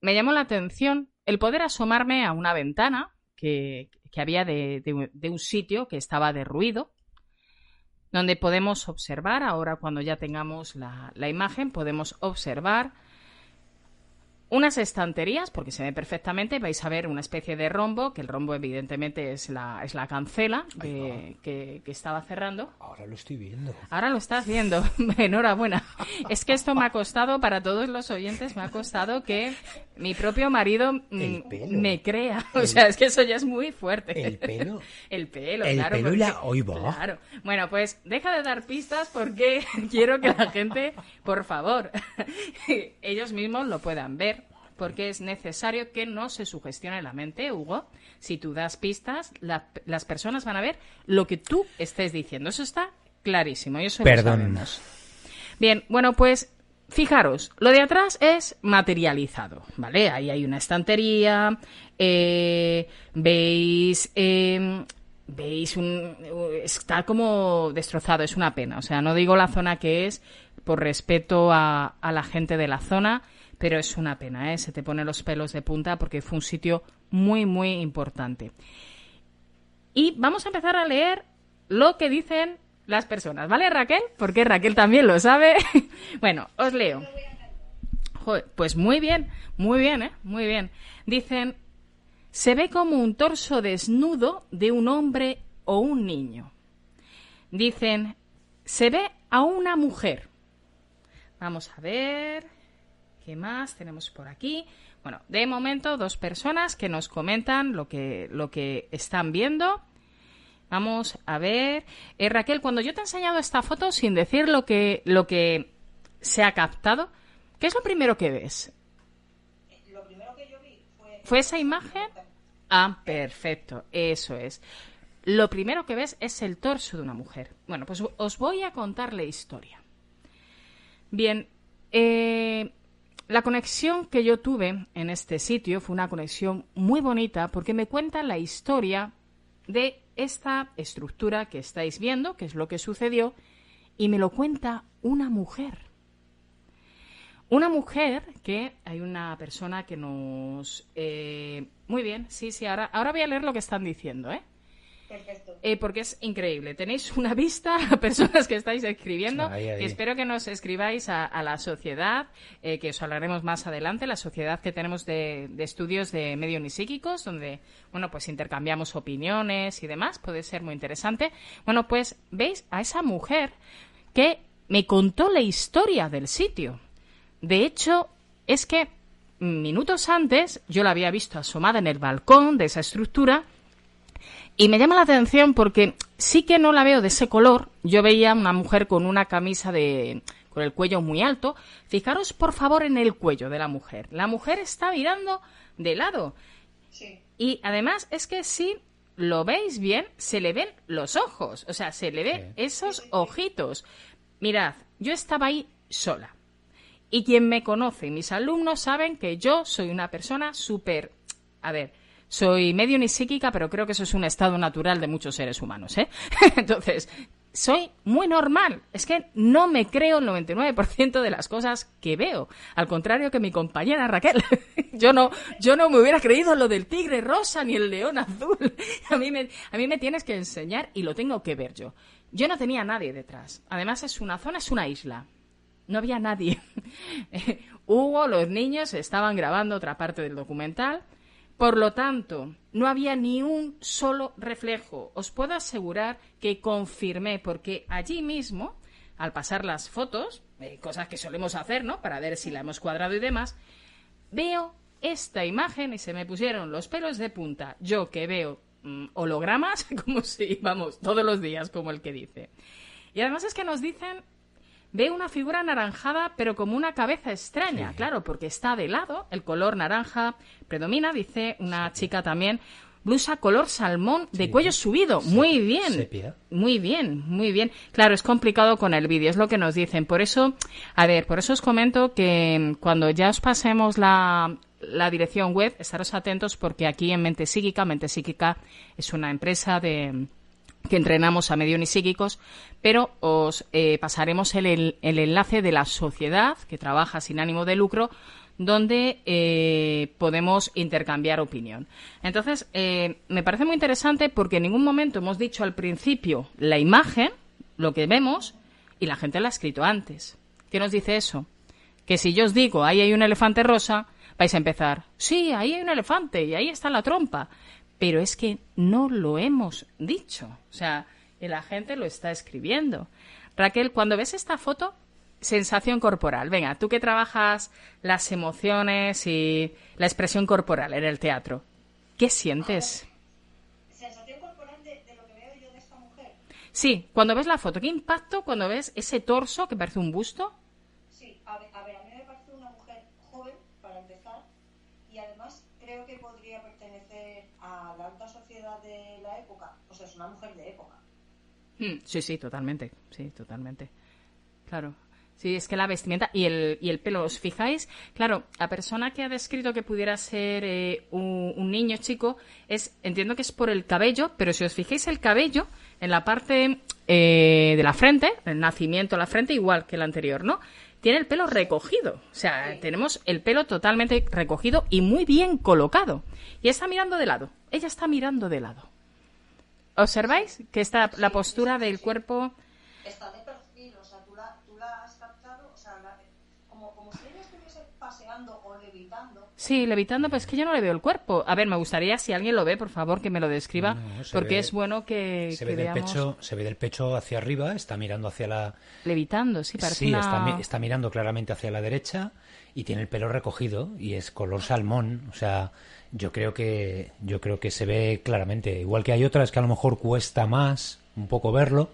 me llamó la atención el poder asomarme a una ventana que, que había de, de- un sitio que estaba derruido, donde podemos observar, ahora cuando ya tengamos la, la imagen, podemos observar unas estanterías, porque se ve perfectamente, vais a ver una especie de rombo, que el rombo evidentemente es la, es la cancela de- que, que estaba cerrando. Ahora lo estoy viendo. Ahora lo estás viendo. Enhorabuena. Es que esto me ha costado, para todos los oyentes, me ha costado que mi propio marido mm, El me crea. O sea, es que eso ya es muy fuerte. El pelo. El pelo, El claro. pelo y la- porque- Ahí va. Claro. Bueno, pues deja de dar pistas porque quiero que la gente, por favor, ellos mismos lo puedan ver. Porque es necesario que no se sugestione la mente, Hugo. Si tú das pistas, la- las personas van a ver lo que tú estés diciendo. Eso está clarísimo. Y eso Perdón. Bien, bueno, pues fijaros, lo de atrás es materializado, ¿vale? Ahí hay una estantería, eh, veis, eh, veis un, está como destrozado, es una pena. O sea, no digo la zona que es por respeto a, a la gente de la zona, pero es una pena, ¿eh? Se te ponen los pelos de punta porque fue un sitio muy, muy importante. Y vamos a empezar a leer lo que dicen las personas, ¿vale, Raquel? Porque Raquel también lo sabe. bueno, os leo. Pues muy bien, muy bien, ¿eh? Muy bien. Dicen, se ve como un torso desnudo de un hombre o un niño. Dicen, se ve a una mujer. Vamos a ver. ¿Qué más tenemos por aquí? Bueno, de momento dos personas que nos comentan lo que, lo que están viendo. Vamos a ver. Eh, Raquel, cuando yo te he enseñado esta foto sin decir lo que, lo que se ha captado, ¿qué es lo primero que ves? Lo primero que yo vi fue... ¿Fue esa imagen? Ah, perfecto, eso es. Lo primero que ves es el torso de una mujer. Bueno, pues os voy a contar la historia. Bien, eh, la conexión que yo tuve en este sitio fue una conexión muy bonita porque me cuenta la historia de esta estructura que estáis viendo, que es lo que sucedió, y me lo cuenta una mujer. Una mujer que hay una persona que nos... Eh, muy bien, sí, sí, ahora, ahora voy a leer lo que están diciendo, ¿eh? Perfecto. Eh, porque es increíble. Tenéis una vista a personas que estáis escribiendo. Ahí, ahí. Y espero que nos escribáis a, a la sociedad, eh, que os hablaremos más adelante, la sociedad que tenemos de, de estudios de medios y psíquicos, donde, bueno, pues intercambiamos opiniones y demás. Puede ser muy interesante. Bueno, pues veis a esa mujer que me contó la historia del sitio. De hecho, es que minutos antes yo la había visto asomada en el balcón de esa estructura y me llama la atención porque sí que no la veo de ese color. Yo veía una mujer con una camisa de con el cuello muy alto. Fijaros por favor en el cuello de la mujer. La mujer está mirando de lado. Sí. Y además es que si lo veis bien, se le ven los ojos. O sea, se le ven Sí. esos ojitos. Mirad, yo estaba ahí sola. Y quien me conoce, mis alumnos saben que yo soy una persona súper... A ver, soy medio ni psíquica, pero creo que eso es un estado natural de muchos seres humanos, ¿eh? Entonces, soy muy normal. Es que no me creo el 99% de las cosas que veo. Al contrario que mi compañera Raquel. yo no, yo no me hubiera creído lo del tigre rosa ni el león azul. a mí me, a mí me tienes que enseñar y lo tengo que ver yo. Yo no tenía nadie detrás. Además es una zona, es una isla. No había nadie. Hugo, los niños estaban grabando otra parte del documental. Por lo tanto, no había ni un solo reflejo. Os puedo asegurar que confirmé, porque allí mismo, al pasar las fotos, eh, cosas que solemos hacer, ¿no? Para ver si la hemos cuadrado y demás, veo esta imagen y se me pusieron los pelos de punta. Yo que veo mm, hologramas, como si, vamos, todos los días, como el que dice. Y además es que nos dicen Ve una figura anaranjada, pero como una cabeza extraña, claro, porque está de lado, el color naranja predomina, dice una chica también. Blusa color salmón de Sí. cuello subido. Se- Muy bien. sepia. Muy bien, muy bien. Claro, es complicado con el vídeo, es lo que nos dicen. Por eso, a ver, por eso os comento que mm, cuando ya os pasemos la, la dirección web, estaros atentos porque aquí en Mente Psíquica, Mente Psíquica es una empresa de que entrenamos a medios y psíquicos, pero os eh, pasaremos el, el- el enlace de la sociedad que trabaja sin ánimo de lucro, donde eh, podemos intercambiar opinión. Entonces, eh, me parece muy interesante porque en ningún momento hemos dicho al principio la imagen, lo que vemos, y la gente la ha escrito antes. ¿Qué nos dice eso? Que si yo os digo, ahí hay un elefante rosa, vais a empezar, sí, ahí hay un elefante y ahí está la trompa. Pero es que no lo hemos dicho. O sea, la gente lo está escribiendo. Raquel, cuando ves esta foto, sensación corporal. Venga, tú que trabajas las emociones y la expresión corporal en el teatro, ¿qué sientes? Sensación corporal de, de lo que veo yo de esta mujer. Sí, cuando ves la foto, ¿qué impacto cuando ves ese torso que parece un busto? Sí, a ver, a ver, a mí me parece una mujer joven, para empezar, y además creo que podría pertenecer a la alta sociedad de la época. O sea, es una mujer de época. Mm, Sí, sí, totalmente. Sí, totalmente. Claro. Sí, es que la vestimenta y el, y el pelo, ¿os fijáis? Claro, la persona que ha descrito que pudiera ser eh, un, un niño chico, es entiendo que es por el cabello, pero si os fijáis el cabello, en la parte eh, de la frente, el nacimiento de la frente, igual que el anterior, ¿no? Tiene el pelo recogido. O sea, tenemos el pelo totalmente recogido y muy bien colocado. Y está mirando de lado. Ella está mirando de lado. ¿Observáis? Que está la postura del cuerpo. Está de perfil, o sea, tú la, tú la has captado, o sea, la- como, como si ella estuviese paseando o levitando. Sí, levitando, pues es que yo no le veo el cuerpo. A ver, me gustaría, si alguien lo ve, por favor, que me lo describa, No, porque ve- es bueno que, Se que ve, del veamos. pecho, se ve del pecho hacia arriba, está mirando hacia la... levitando, sí, parece Sí, una... está, está mirando claramente hacia la derecha y tiene el pelo recogido y es color salmón, o sea, yo creo que yo creo que se ve claramente, igual que hay otras que a lo mejor cuesta más un poco verlo,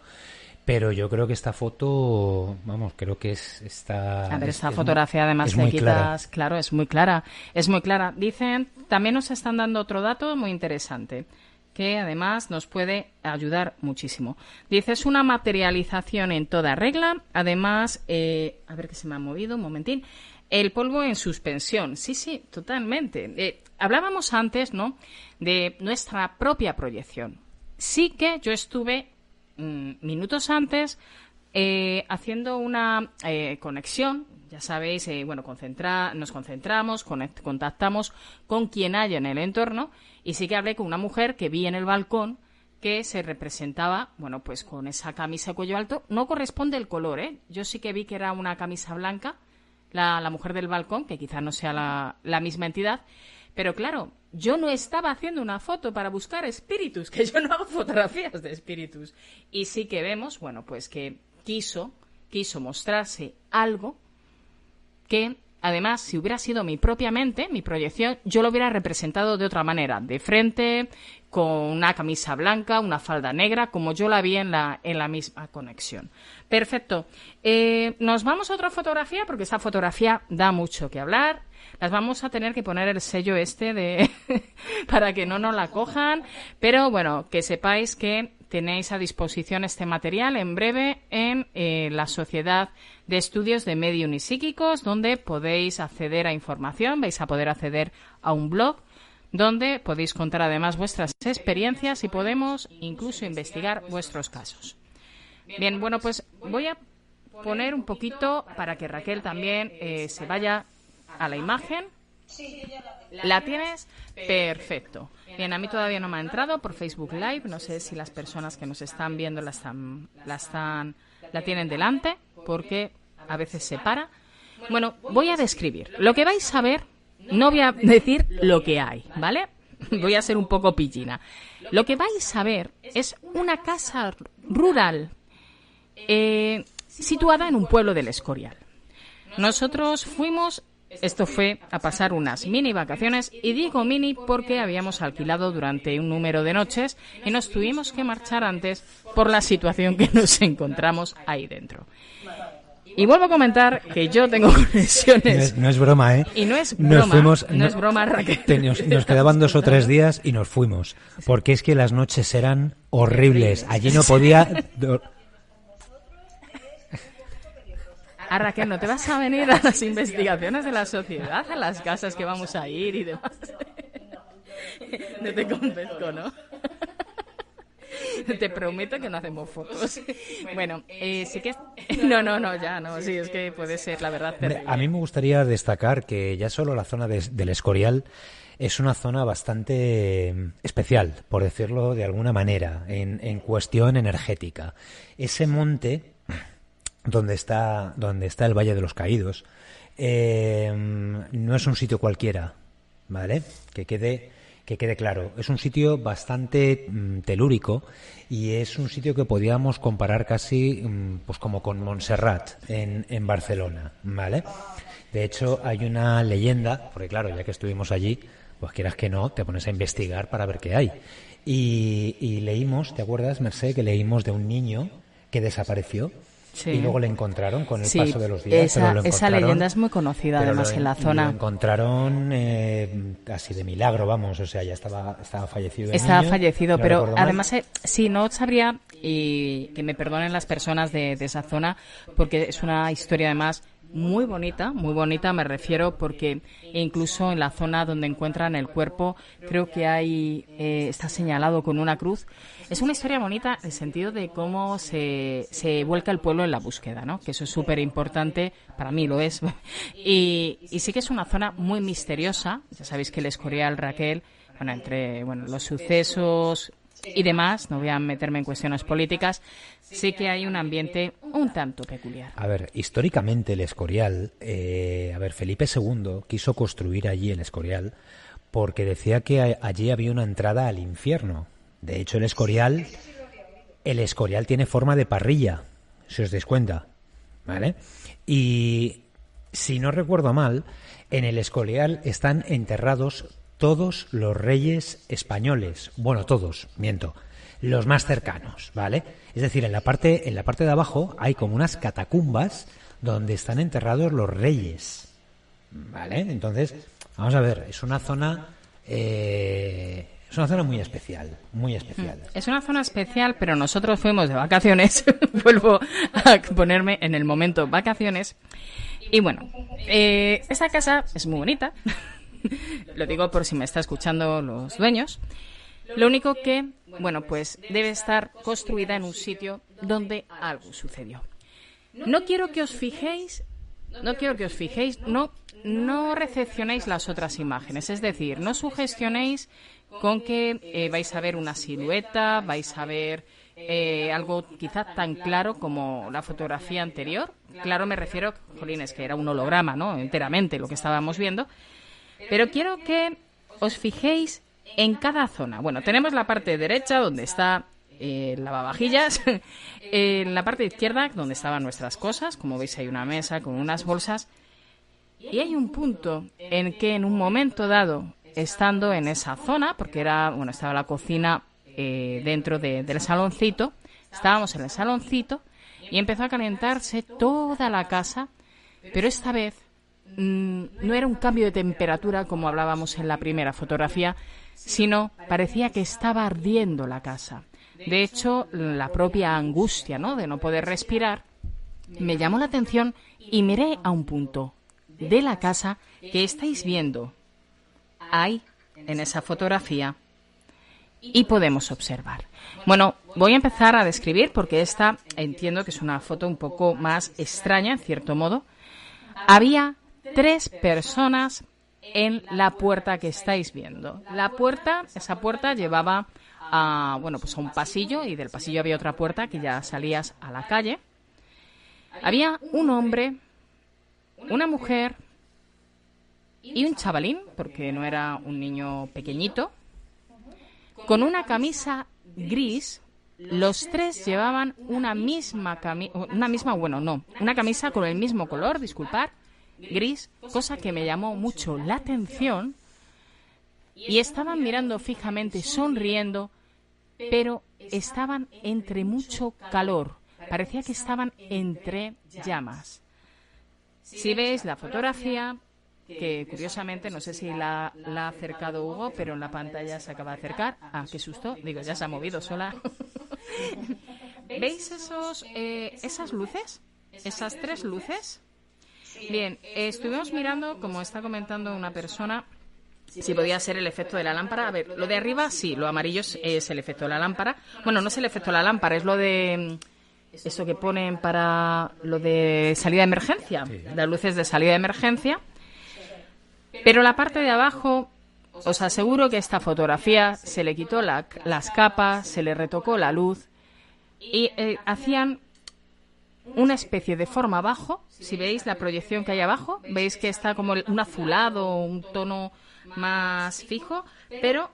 pero yo creo que esta foto, vamos, creo que es esta. A ver, esta fotografía además de quitas, claro, es muy clara, es muy clara. Dicen, también nos están dando otro dato muy interesante que además nos puede ayudar muchísimo. Dice, es una materialización en toda regla. Además, eh, a ver que se me ha movido un momentín. El polvo en suspensión. Sí, sí, totalmente. Eh, hablábamos antes, ¿no? De nuestra propia proyección. Sí que yo estuve minutos antes eh, haciendo una conexión ya sabéis, bueno, concentra nos concentramos, contactamos con quien haya en el entorno y sí que hablé con una mujer que vi en el balcón que se representaba, bueno, pues con esa camisa cuello alto. No corresponde el color, ¿eh? Yo sí que vi que era una camisa blanca, la, la mujer del balcón, que quizá no sea la, la misma entidad. Pero claro, yo no estaba haciendo una foto para buscar espíritus, que yo no hago fotografías de espíritus. Y sí que vemos, bueno, pues que quiso, quiso mostrarse algo que Además, si hubiera sido mi propia mente, mi proyección, yo lo hubiera representado de otra manera, de frente, con una camisa blanca, una falda negra, como yo la vi en la, en la misma conexión. Perfecto. Eh, nos vamos a otra fotografía, porque esta fotografía da mucho que hablar. Las vamos a tener que poner el sello este de para que no nos la cojan. Pero bueno, que sepáis que tenéis a disposición este material en breve en eh, la Sociedad de Estudios de Medium y Psíquicos, donde podéis acceder a información, vais a poder acceder a un blog donde podéis contar además vuestras experiencias y podemos incluso investigar vuestros casos. Bien, bueno, pues voy a poner un poquito para que Raquel también eh, se vaya a la imagen. ¿La tienes? Perfecto. Bien, a mí todavía no me ha entrado por Facebook Live. No sé si las personas que nos están viendo la están, la están, la tienen delante, porque a veces se para. Bueno, voy a describir. Lo que vais a ver, no voy a decir lo que hay, ¿vale? Voy a ser un poco pillina. Lo que vais a ver es una casa rural eh, situada en un pueblo del Escorial. Nosotros fuimos esto fue a pasar unas mini vacaciones y digo mini porque habíamos alquilado durante un número de noches y nos tuvimos que marchar antes por la situación que nos encontramos ahí dentro. Y vuelvo a comentar que yo tengo conexiones. No es, broma, ¿eh? Y no es broma. Nos no, es broma, Raquel. Nos, quedaban dos o tres días y nos fuimos. Porque es que las noches eran horribles. Allí no podía A Raquel, ¿no te vas a venir a las investigaciones de la sociedad, a las casas que vamos a ir y demás? No te convenzco, ¿no? Te prometo que no hacemos fotos. Bueno, eh, sí que... No, no, no, ya no. Sí, es que puede ser, la verdad. A mí me gustaría destacar que ya solo la zona del Escorial es una zona bastante especial, por decirlo de alguna manera, en, en cuestión energética. Ese monte donde está, donde está el Valle de los Caídos, eh, no es un sitio cualquiera, ¿vale? Que quede, que quede claro. Es un sitio bastante mm, telúrico y es un sitio que podíamos comparar casi mm, pues como con Montserrat en, en Barcelona, ¿vale? De hecho, hay una leyenda, porque claro, ya que estuvimos allí, pues quieras que no, te pones a investigar para ver qué hay. Y, leímos, ¿te acuerdas, Merced, que leímos de un niño que desapareció? Y luego le encontraron con el paso de los días. Esa, leyenda es muy conocida además en la zona. Lo encontraron eh, así de milagro, vamos, o sea, ya estaba, estaba fallecido. estaba fallecido, pero además, eh, sí, no sabría, y que me perdonen las personas de, de esa zona, porque es una historia además muy bonita, muy bonita me refiero porque incluso en la zona donde encuentran el cuerpo creo que hay eh, está señalado con una cruz. Es una historia bonita en el sentido de cómo se, se vuelca el pueblo en la búsqueda, ¿no? Que eso es súper importante, para mí lo es. y, y sí que es una zona muy misteriosa. Ya sabéis que el Escorial, Raquel, bueno, entre bueno, los sucesos y demás, no voy a meterme en cuestiones políticas, sí que hay un ambiente un tanto peculiar. A ver, históricamente el Escorial, eh, a ver, Felipe II quiso construir allí el Escorial porque decía que allí había una entrada al infierno. De hecho, el Escorial, el Escorial tiene forma de parrilla, si os dais cuenta, ¿vale? Y si no recuerdo mal, en el Escorial están enterrados todos los reyes españoles. Bueno, todos, miento. Los más cercanos, ¿vale? Es decir, en la parte, en la parte de abajo hay como unas catacumbas donde están enterrados los reyes. ¿Vale? Entonces, vamos a ver, es una zona. Eh, es una zona muy especial, muy especial. Mm. Es una zona especial, pero nosotros fuimos de vacaciones. Vuelvo a ponerme en el momento vacaciones. Y bueno, eh, esta casa es muy bonita. Lo digo por si me está escuchando los dueños. Lo único que, bueno, pues debe estar construida en un sitio donde algo sucedió. No quiero que os fijéis, no quiero que os fijéis, no, no recepcionéis las otras imágenes. Es decir, no sugestionéis con que eh, vais a ver una silueta, vais a ver eh, algo quizá tan claro como la fotografía anterior. Claro, me refiero, Jolines, que era un holograma, ¿no? Enteramente lo que estábamos viendo. Pero quiero que os fijéis en cada zona. Bueno, tenemos la parte derecha donde está eh, lavavajillas, en la parte izquierda donde estaban nuestras cosas, como veis hay una mesa con unas bolsas, y hay un punto en que en un momento dado, estando en esa zona, porque era, bueno, estaba la cocina eh, dentro del saloncito, estábamos en el saloncito y empezó a calentarse toda la casa, pero esta vez mm, no era un cambio de temperatura como hablábamos en la primera fotografía, sino parecía que estaba ardiendo la casa. De hecho, la propia angustia ¿no? de no poder respirar me llamó la atención y miré a un punto de la casa que estáis viendo. Hay en esa fotografía y podemos observar. Bueno, voy a empezar a describir porque esta entiendo que es una foto un poco más extraña, en cierto modo. Había tres personas en la puerta que estáis viendo. La puerta, esa puerta llevaba a, bueno, pues a un pasillo y del pasillo había otra puerta que ya salías a la calle. Había un hombre, una mujer y un chavalín, porque no era un niño pequeñito, con una camisa gris. Los tres llevaban una misma camisa, una misma, bueno, no, una camisa con el mismo color, disculpar, gris, cosa que me llamó mucho la atención. Y estaban mirando fijamente, sonriendo, pero estaban entre mucho calor. Parecía que estaban entre llamas. Si veis la fotografía, que curiosamente, no sé si la, ha acercado Hugo, pero en la pantalla se acaba de acercar. Ah, qué susto. Digo, ya se ha movido sola. ¿Veis esos, eh, esas luces? Esas tres luces. Bien, estuvimos mirando, como está comentando una persona, si podía ser el efecto de la lámpara. A ver, lo de arriba sí, lo amarillo es el efecto de la lámpara. Bueno, no es el efecto de la lámpara, es lo de mm, eso que ponen para lo de salida de emergencia, las luces de salida de emergencia. Pero la parte de abajo, os aseguro que esta fotografía se le quitó las capas, se le retocó la luz y eh, hacían una especie de forma abajo. Si veis la proyección que hay abajo, veis que está como un azulado, un tono más fijo, pero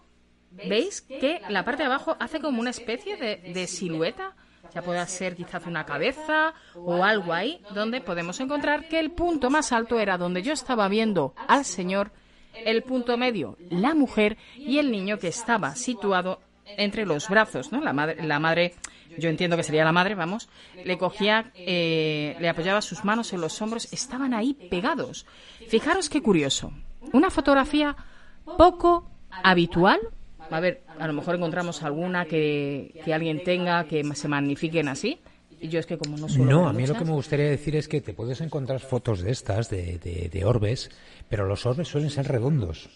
veis que la parte de abajo hace como una especie de, silueta, ya puede ser quizás una cabeza o algo ahí, donde podemos encontrar que el punto más alto era donde yo estaba viendo al señor, el punto medio, la mujer y el niño que estaba situado entre los brazos, ¿no? La madre, la madre yo entiendo que sería la madre, vamos, le cogía, eh, le apoyaba sus manos en los hombros, estaban ahí pegados. Fijaros qué curioso. Una fotografía poco habitual. A ver, a lo mejor encontramos alguna que, alguien tenga que se magnifiquen así. Y yo es que como no No, a mí lo que me gustaría decir es que te puedes encontrar fotos de estas, de, de orbes, pero los orbes suelen ser redondos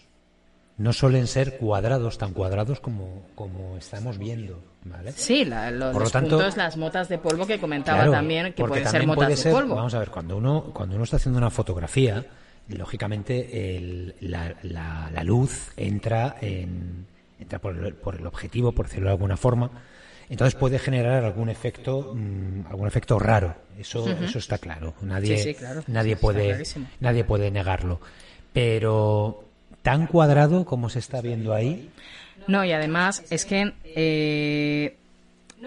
no suelen ser cuadrados, tan cuadrados como, como estamos viendo. ¿Vale? Sí, los, puntos, las motas de polvo que comentaba también, que pueden ser motas de polvo. Vamos a ver, cuando uno, cuando uno está haciendo una fotografía, lógicamente la, la, luz entra, en, entra por, el, por el objetivo, por decirlo de alguna forma, entonces puede generar algún efecto mm, algún efecto raro. Eso eso está claro. Nadie nadie puede nadie puede negarlo. Pero tan cuadrado como se está viendo ahí. No, y además es que... Eh,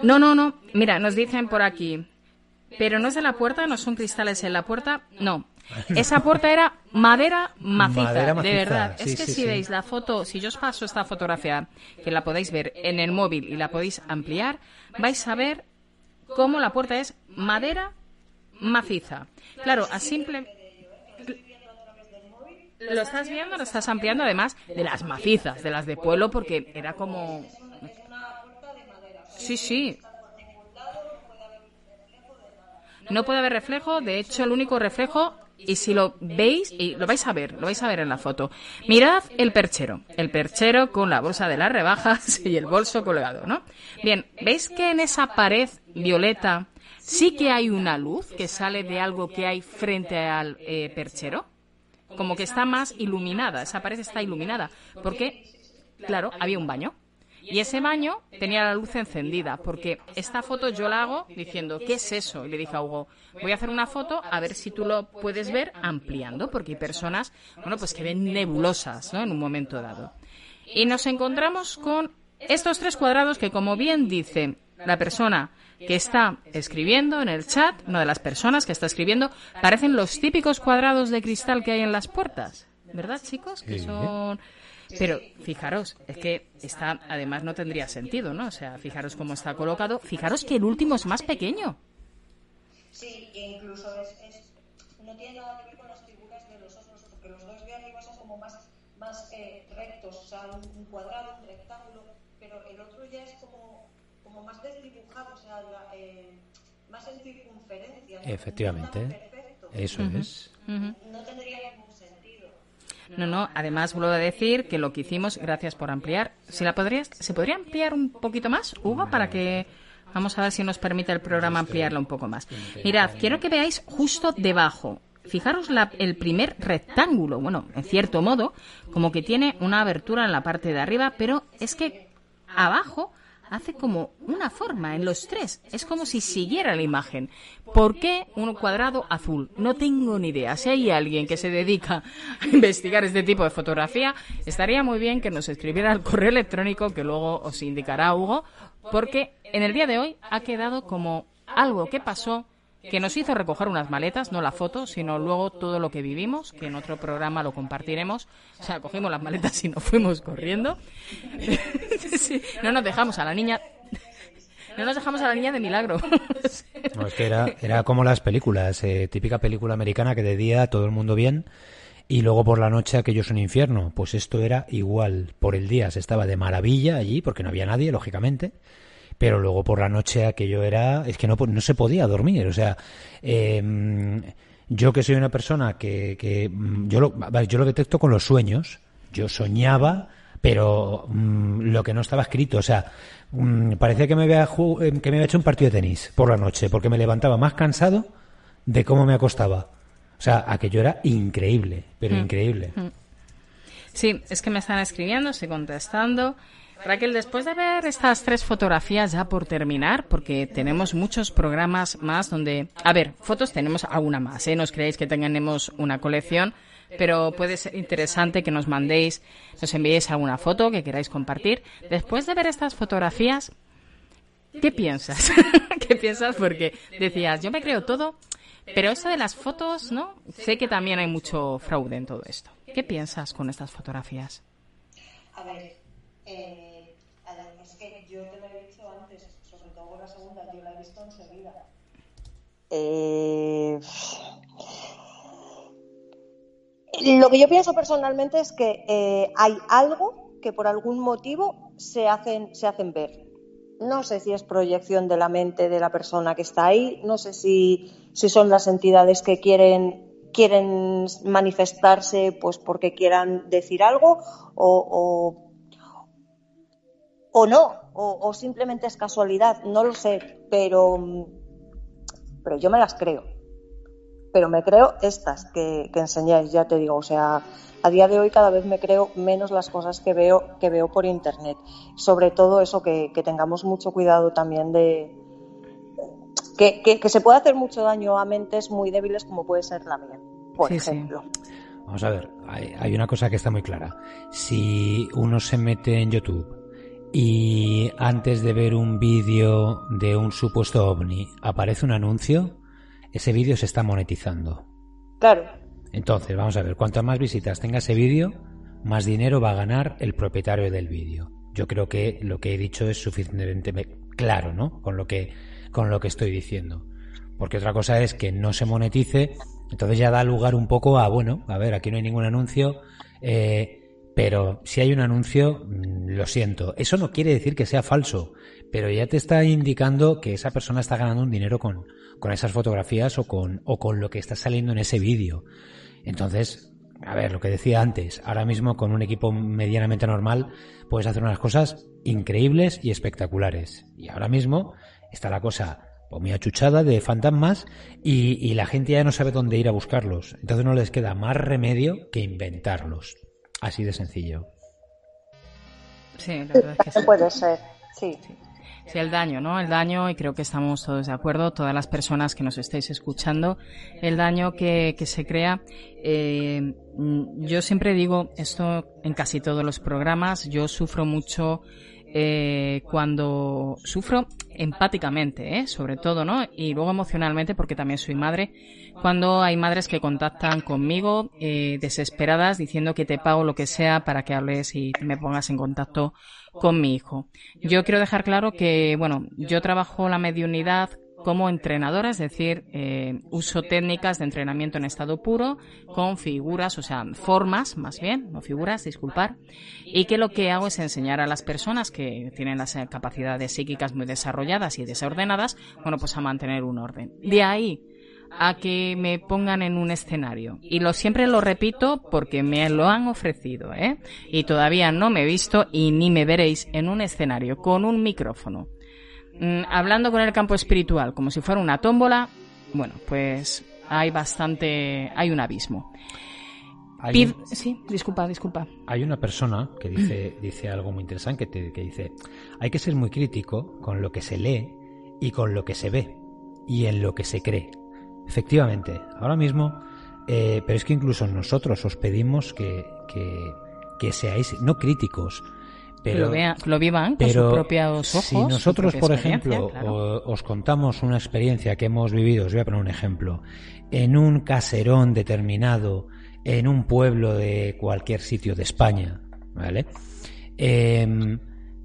no, no, no. Mira, nos dicen por aquí. Pero no es de la puerta, no son cristales en la puerta. No. Esa puerta era madera maciza, de verdad. es que si veis la foto, si yo os paso esta fotografía, que la podéis ver en el móvil y la podéis ampliar, vais a ver cómo la puerta es madera maciza. Claro, a simple lo estás viendo, lo estás ampliando además de las macizas, de las de pueblo, porque era como... Sí, sí. No puede haber reflejo, de hecho el único reflejo, y si lo veis, y lo vais a ver, lo vais a ver en la foto. Mirad el perchero, el perchero con la bolsa de las rebajas y el bolso colgado, ¿no? Bien, ¿veis que en esa pared violeta sí que hay una luz que sale de algo que hay frente al eh, perchero? Como que está más iluminada, esa pared está iluminada, porque, claro, había un baño. Y ese baño tenía la luz encendida, porque esta foto yo la hago diciendo, ¿qué es eso? Y le dije a Hugo, voy a hacer una foto a ver si tú lo puedes ver ampliando, porque hay personas, bueno, pues que ven nebulosas, ¿no? En un momento dado. Y nos encontramos con estos tres cuadrados que, como bien dice la persona que está escribiendo en el chat, una de las personas que está escribiendo, parecen los típicos cuadrados de cristal que hay en las puertas. ¿Verdad, chicos? Que son... Pero fijaros, es que está, además no tendría sentido, ¿no? O sea, fijaros cómo está colocado. Fijaros que el último es más pequeño. Sí, e incluso es, no tiene nada que ver con las figuras de los otros, porque los dos de arriba son como más, más eh, rectos, o sea, un, cuadrado, un rectángulo, pero el otro ya es como, como más desdibujado, o sea, eh, más en circunferencia. Efectivamente. Eso es. No tendría ningún sentido. No, no, además vuelvo a decir que lo que hicimos, gracias por ampliar. Si la podrías, ¿Se podría ampliar un poquito más, Hugo, para que... Vamos a ver si nos permite el programa ampliarlo un poco más. Mirad, quiero que veáis justo debajo. Fijaros la, el primer rectángulo, bueno, en cierto modo, como que tiene una abertura en la parte de arriba, pero es que abajo hace como una forma en los tres. Es como si siguiera la imagen. ¿Por qué un cuadrado azul? No tengo ni idea. Si hay alguien que se dedica a investigar este tipo de fotografía, estaría muy bien que nos escribiera al correo electrónico que luego os indicará Hugo, porque en el día de hoy ha quedado como algo que pasó que nos hizo recoger unas maletas, no la foto, sino luego todo lo que vivimos, que en otro programa lo compartiremos. O sea, cogimos las maletas y nos fuimos corriendo. no nos dejamos a la niña. No nos dejamos a la niña de milagro. No, es que era, era como las películas, eh, típica película americana que de día todo el mundo bien y luego por la noche aquello es un infierno. Pues esto era igual. Por el día se estaba de maravilla allí, porque no había nadie, lógicamente pero luego por la noche aquello era, es que no, no se podía dormir, o sea, em, yo que soy una persona que, que mm, yo, lo, yo lo detecto con los sueños, yo soñaba, pero mm, lo que no estaba escrito, o sea, mm, parecía que me, había em, que me había hecho un partido de tenis por la noche, porque me levantaba más cansado de cómo me acostaba. O sea, aquello era increíble, pero increíble. Sí, es que me están escribiendo, estoy contestando. Raquel, después de ver estas tres fotografías ya por terminar, porque tenemos muchos programas más donde, a ver, fotos tenemos alguna más, ¿eh? No os creéis que tengamos una colección, pero puede ser interesante que nos mandéis, nos enviéis alguna foto que queráis compartir. Después de ver estas fotografías, ¿qué piensas? ¿Qué piensas? Porque decías, yo me creo todo, pero eso de las fotos, ¿no? Sé que también hay mucho fraude en todo esto. ¿Qué piensas con estas fotografías? A ver, eh yo te lo he dicho antes, sobre todo con la segunda, yo la he visto enseguida. Eh... Lo que yo pienso personalmente es que eh, hay algo que por algún motivo se hacen, se hacen ver. No sé si es proyección de la mente de la persona que está ahí, no sé si, si son las entidades que quieren, quieren manifestarse pues porque quieran decir algo o, o no, o, simplemente es casualidad, no lo sé, pero, pero yo me las creo. Pero me creo estas que, enseñáis, ya te digo, o sea, a día de hoy cada vez me creo menos las cosas que veo, que veo por internet. Sobre todo eso, que, tengamos mucho cuidado también de, que, se puede hacer mucho daño a mentes muy débiles como puede ser la mía, por ejemplo. Vamos a ver, hay, hay, una cosa que está muy clara. Si uno se mete en YouTube y antes de ver un vídeo de un supuesto ovni aparece un anuncio, ese vídeo se está monetizando. Claro. Entonces, vamos a ver, cuantas más visitas tenga ese vídeo, más dinero va a ganar el propietario del vídeo. Yo creo que lo que he dicho es suficientemente claro, ¿no? Con lo que, con lo que estoy diciendo. Porque otra cosa es que no se monetice, entonces ya da lugar un poco a, bueno, a ver, aquí no hay ningún anuncio, eh, pero si hay un anuncio, mm, lo siento. Eso no quiere decir que sea falso, pero ya te está indicando que esa persona está ganando un dinero con, con esas fotografías o con, o con lo que está saliendo en ese vídeo. Entonces, a ver, lo que decía antes, ahora mismo con un equipo medianamente normal puedes hacer unas cosas increíbles y espectaculares. Y ahora mismo está la cosa muy achuchada de fantasmas y, y, la gente ya no sabe dónde ir a buscarlos. Entonces no les queda más remedio que inventarlos. Así de sencillo. Sí, la verdad es que sí. puede ser, sí. Sí, el daño, ¿no? El daño, y creo que estamos todos de acuerdo, todas las personas que nos estáis escuchando, el daño que, que se crea. Eh, yo siempre digo esto en casi todos los programas, yo sufro mucho eh, cuando sufro empáticamente, ¿eh? sobre todo, ¿no? Y luego emocionalmente, porque también soy madre, cuando hay madres que contactan conmigo eh, desesperadas diciendo que te pago lo que sea para que hables y me pongas en contacto con mi hijo. Yo quiero dejar claro que, bueno, yo trabajo la mediunidad como entrenadora, es decir, eh, uso técnicas de entrenamiento en estado puro con figuras, o sea, formas más bien, no figuras, disculpar, y que lo que hago es enseñar a las personas que tienen las capacidades psíquicas muy desarrolladas y desordenadas, bueno, pues a mantener un orden. De ahí a que me pongan en un escenario. Y lo siempre lo repito porque me lo han ofrecido, ¿eh? Y todavía no me he visto y ni me veréis en un escenario con un micrófono. Mm, hablando con el campo espiritual como si fuera una tómbola, bueno, pues hay bastante, hay un abismo. Sí, disculpa, disculpa. Hay una persona que dice, dice algo muy interesante, que, que dice, hay que ser muy crítico con lo que se lee y con lo que se ve y en lo que se cree. Efectivamente, ahora mismo, eh, pero es que incluso nosotros os pedimos que, que, seáis no críticos, pero lo, lo vivan con sus propios ojos. Si nosotros, por ejemplo, os contamos una experiencia que hemos vivido, os voy a poner un ejemplo, en un caserón determinado, en un pueblo de cualquier sitio de España, ¿vale? Em,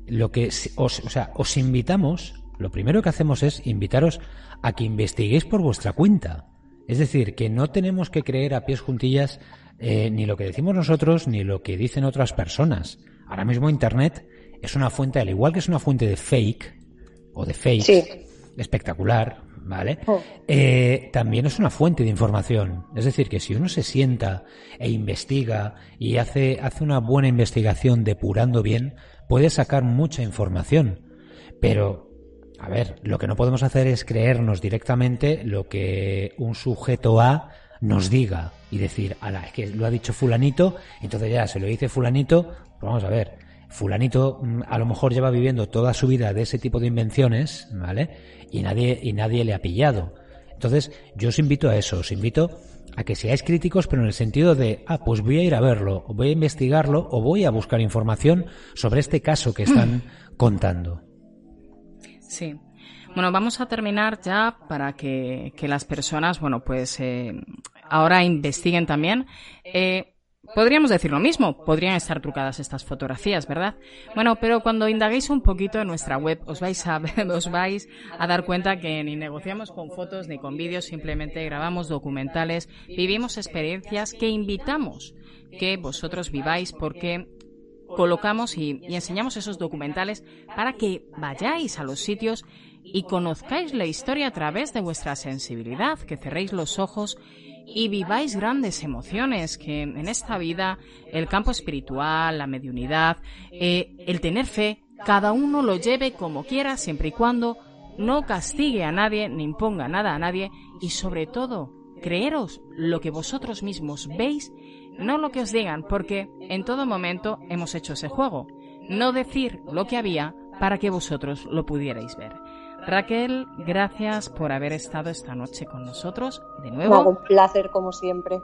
lo que os, o sea, os invitamos, lo primero que hacemos es invitaros a que investiguéis por vuestra cuenta. Es decir, que no tenemos que creer a pies juntillas eh, ni lo que decimos nosotros ni lo que dicen otras personas. Ahora mismo Internet es una fuente, al igual que es una fuente de fake o de fake espectacular, ¿vale? Oh. Eh, también es una fuente de información. Es decir, que si uno se sienta e investiga y hace, hace una buena investigación depurando bien, puede sacar mucha información. Pero a ver, lo que no podemos hacer es creernos directamente lo que un sujeto A nos diga y decir, ala, es que lo ha dicho fulanito, entonces ya se lo dice fulanito, vamos a ver, fulanito mm, a lo mejor lleva viviendo toda su vida de ese tipo de invenciones, ¿vale? Y nadie, y nadie le ha pillado. Entonces, yo os invito a eso, os invito a que seáis críticos, pero en el sentido de, ah, pues voy a ir a verlo, o voy a investigarlo, o voy a buscar información sobre este caso que están contando. Sí. Bueno, vamos a terminar ya para que, las personas, bueno, pues eh, ahora investiguen también. Eh, podríamos decir lo mismo, podrían estar trucadas estas fotografías, ¿verdad? Bueno, pero cuando indaguéis un poquito en nuestra web, os vais a, os vais a dar cuenta que ni negociamos con fotos ni con vídeos, simplemente grabamos documentales, vivimos experiencias que invitamos que vosotros viváis porque colocamos y, enseñamos esos documentales para que vayáis a los sitios y conozcáis la historia a través de vuestra sensibilidad, que cerréis los ojos y viváis grandes emociones, que en esta vida el campo espiritual, la mediunidad, eh, el tener fe, cada uno lo lleve como quiera, siempre y cuando no castigue a nadie, ni imponga nada a nadie, y sobre todo, creeros lo que vosotros mismos veis no lo que os digan, porque en todo momento hemos hecho ese juego. No decir lo que había para que vosotros lo pudierais ver. Raquel, gracias por haber estado esta noche con nosotros de nuevo. un placer como siempre.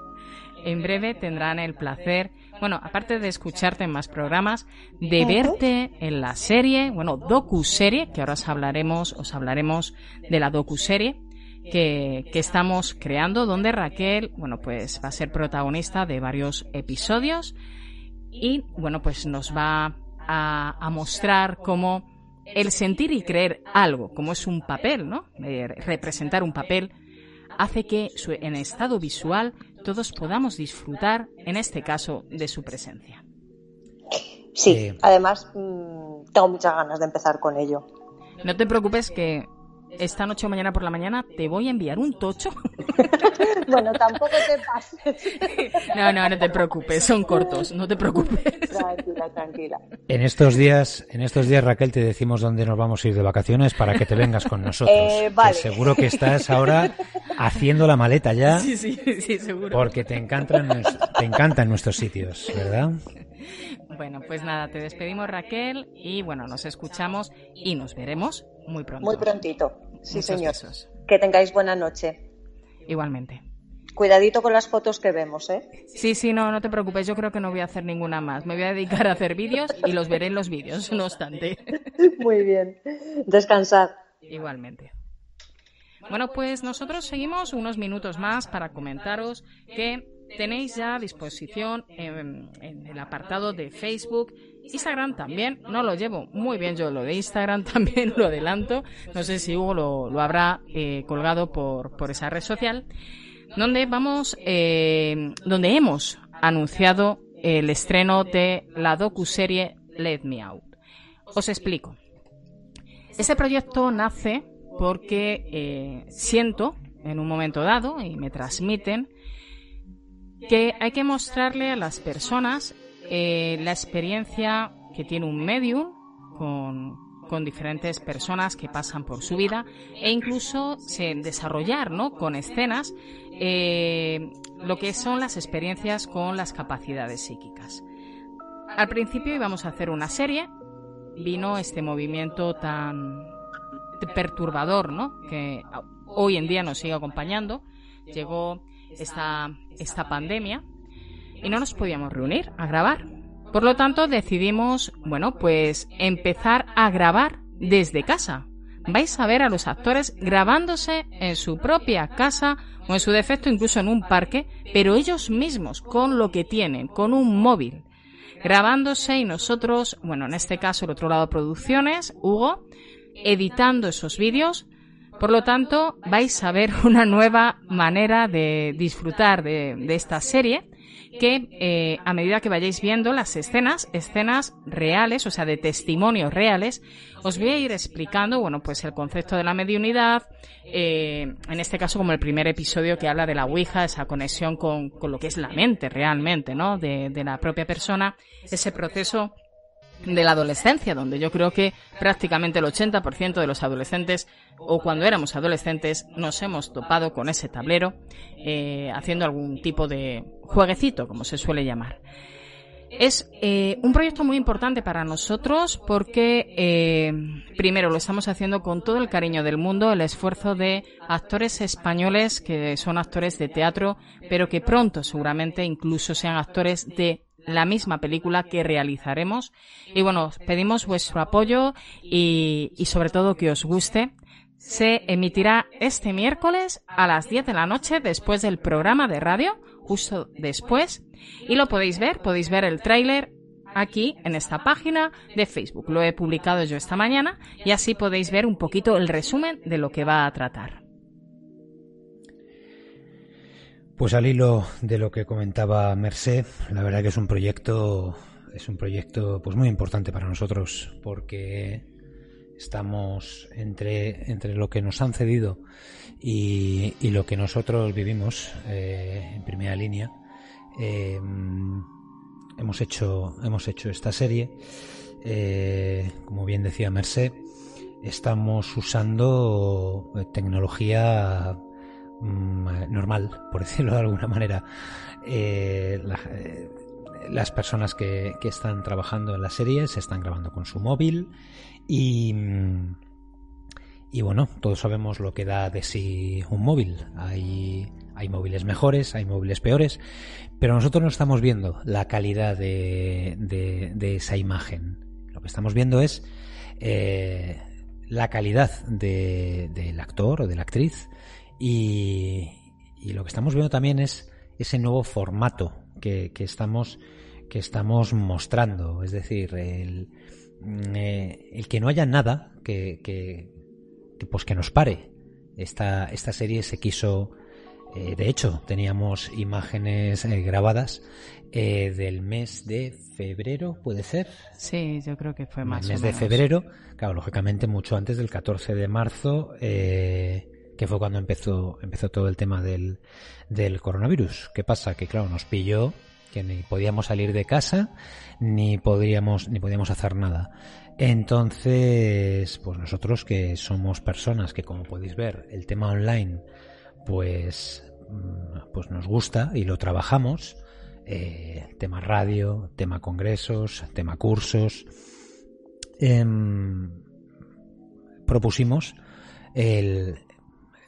En breve tendrán el placer, bueno, aparte de escucharte en más programas, de verte en la serie, bueno, docu-serie, que ahora os hablaremos, os hablaremos de la docu-serie, que, que, estamos creando, donde Raquel, bueno, pues va a ser protagonista de varios episodios y, bueno, pues nos va a, a mostrar cómo el sentir y creer algo, como es un papel, ¿no? Eh, representar un papel, hace que en estado visual todos podamos disfrutar, en este caso, de su presencia. Sí, eh, además mm, tengo muchas ganas de empezar con ello. No te preocupes que esta noche o mañana por la mañana te voy a enviar un tocho. bueno, tampoco te pases. no, no, no te preocupes, son cortos, no te preocupes. Tranquila, tranquila. En estos días, en estos días Raquel te decimos dónde nos vamos a ir de vacaciones para que te vengas con nosotros. Eh, vale. seguro que estás ahora haciendo la maleta ya. Sí, sí, sí, seguro. Porque te encantan, te encantan nuestros sitios, ¿verdad? Bueno, pues nada, te despedimos Raquel y bueno, nos escuchamos y nos veremos muy pronto. Muy prontito, sí señor. Que tengáis buena noche. Igualmente. Cuidadito con las fotos que vemos, ¿eh? Sí, sí, no, no te preocupes, yo creo que no voy a hacer ninguna más. Me voy a dedicar a hacer vídeos y los veré en los vídeos, no obstante. Muy bien. Descansad. Igualmente. Bueno, pues nosotros seguimos unos minutos más para comentaros que tenéis ya a disposición en, el apartado de Facebook. Instagram también, no lo llevo muy bien yo lo de Instagram, también lo adelanto. No sé si Hugo lo, habrá eh, colgado por, por, esa red social, donde vamos, eh, donde hemos anunciado el estreno de la docuserie Let Me Out. Os explico. Este proyecto nace porque eh, siento en un momento dado y me transmiten que hay que mostrarle a las personas eh, la experiencia que tiene un medium con, con, diferentes personas que pasan por su vida e incluso se, desarrollar ¿no? con escenas eh, lo que son las experiencias con las capacidades psíquicas. Al principio íbamos a hacer una serie, vino este movimiento tan perturbador, ¿no? Que hoy en día nos sigue acompañando. Llegó esta, esta pandemia y no nos podíamos reunir a grabar. Por lo tanto, decidimos, bueno, pues empezar a grabar desde casa. Vais a ver a los actores grabándose en su propia casa o en su defecto incluso en un parque, pero ellos mismos, con lo que tienen, con un móvil, grabándose y nosotros, bueno, en este caso el otro lado producciones, Hugo, editando esos vídeos por lo tanto, vais a ver una nueva manera de disfrutar de, esta serie que eh, a medida que vayáis viendo las escenas, escenas reales, o sea, de testimonios reales, os voy a ir explicando, bueno, pues el concepto de la mediunidad, eh, en este caso como el primer episodio que habla de la Ouija, esa conexión con, lo que es la mente realmente, ¿no? De la propia persona, ese proceso de la adolescencia, donde yo creo que prácticamente el 80% de los adolescentes, o cuando éramos adolescentes, nos hemos topado con ese tablero, eh, haciendo algún tipo de jueguecito, como se suele llamar. Es eh, un proyecto muy importante para nosotros porque, eh, primero, lo estamos haciendo con todo el cariño del mundo, el esfuerzo de actores españoles que son actores de teatro, pero que pronto seguramente incluso sean actores de la misma película que realizaremos. Y bueno, pedimos vuestro apoyo y, y sobre todo que os guste. Se emitirá este miércoles a las 10 de la noche después del programa de radio, justo después. Y lo podéis ver, podéis ver el tráiler aquí en esta página de Facebook. Lo he publicado yo esta mañana y así podéis ver un poquito el resumen de lo que va a tratar. Pues al hilo de lo que comentaba Merced, la verdad que es un proyecto es un proyecto pues muy importante para nosotros porque estamos entre, entre lo que nos han cedido y, lo que nosotros vivimos eh, en primera línea. Eh, hemos hecho hemos hecho esta serie eh, como bien decía Merced estamos usando tecnología normal, por decirlo de alguna manera. Eh, eh, las personas que, están trabajando en la serie se están grabando con su móvil y, mm, y bueno, todos sabemos lo que da de sí un móvil. Hay, hay móviles mejores, hay móviles peores, pero nosotros no estamos viendo la calidad de, de, esa imagen. Lo que estamos viendo es eh, la calidad del actor o de la actriz y, lo que estamos viendo también es ese nuevo formato que, estamos que estamos mostrando, es decir, el, mm, eh, el que no haya nada que, que, pues que nos pare. Esta, esta serie se quiso eh, de hecho, teníamos imágenes eh, grabadas eh, del mes de febrero, ¿puede ser? Sí, yo creo que fue más. El mes de febrero, claro, lógicamente mucho antes del 14 de marzo, que fue cuando empezó, empezó todo el tema del, del coronavirus. ¿Qué pasa? Que claro, nos pilló que ni podíamos salir de casa ni podíamos ni podíamos hacer nada. Entonces, pues nosotros que somos personas que como podéis ver, el tema online pues, mm, pues nos gusta y lo trabajamos. Eh, tema radio, tema congresos, tema cursos. Em, propusimos el,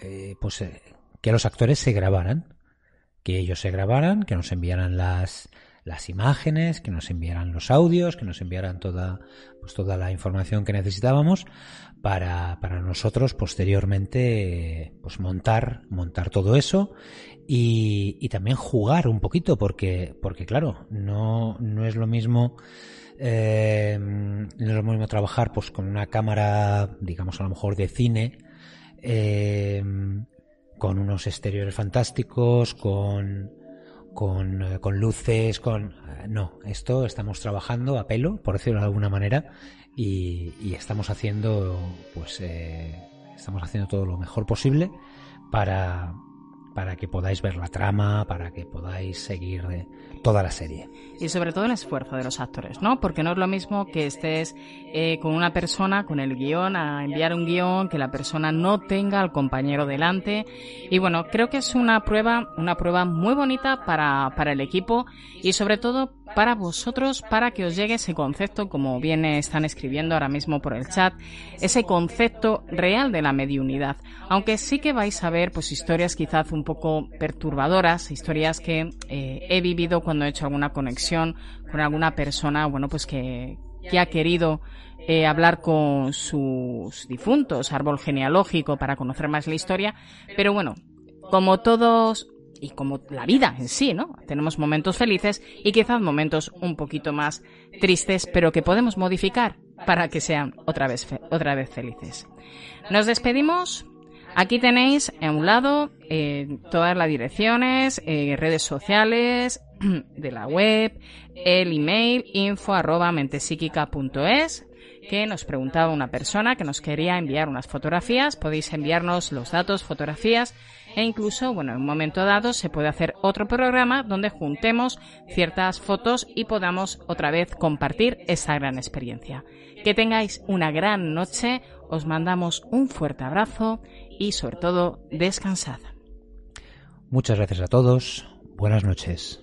eh, pues, eh, que los actores se grabaran, que ellos se grabaran, que nos enviaran las, las imágenes, que nos enviaran los audios, que nos enviaran toda, pues toda la información que necesitábamos para, para nosotros posteriormente pues montar, montar todo eso y, y también jugar un poquito porque, porque claro, no, no es lo mismo eh, no es lo mismo trabajar pues con una cámara, digamos a lo mejor de cine, eh, con unos exteriores fantásticos, con con, eh, con luces, con... Eh, no, esto estamos trabajando a pelo, por decirlo de alguna manera, y, y estamos haciendo, pues, eh, estamos haciendo todo lo mejor posible para, para que podáis ver la trama, para que podáis seguir toda la serie. Y sobre todo el esfuerzo de los actores, ¿no? Porque no es lo mismo que estés eh, con una persona, con el guion, a enviar un guion, que la persona no tenga al compañero delante. Y bueno, creo que es una prueba, una prueba muy bonita para, para el equipo y sobre todo para vosotros, para que os llegue ese concepto, como bien están escribiendo ahora mismo por el chat, ese concepto real de la mediunidad. Aunque sí que vais a ver pues historias quizás un poco perturbadoras, historias que eh, he vivido cuando he hecho alguna conexión con alguna persona, bueno, pues que, que ha querido eh, hablar con sus difuntos, árbol genealógico, para conocer más la historia. Pero bueno, como todos y como la vida en sí, ¿no? Tenemos momentos felices y quizás momentos un poquito más tristes, pero que podemos modificar para que sean otra vez, otra vez felices. Nos despedimos. Aquí tenéis en un lado eh, todas las direcciones, eh, redes sociales de la web, el email info arroba que nos preguntaba una persona que nos quería enviar unas fotografías. Podéis enviarnos los datos, fotografías e incluso, bueno, en un momento dado se puede hacer otro programa donde juntemos ciertas fotos y podamos otra vez compartir esa gran experiencia. Que tengáis una gran noche, os mandamos un fuerte abrazo y sobre todo descansad. Muchas gracias a todos, buenas noches.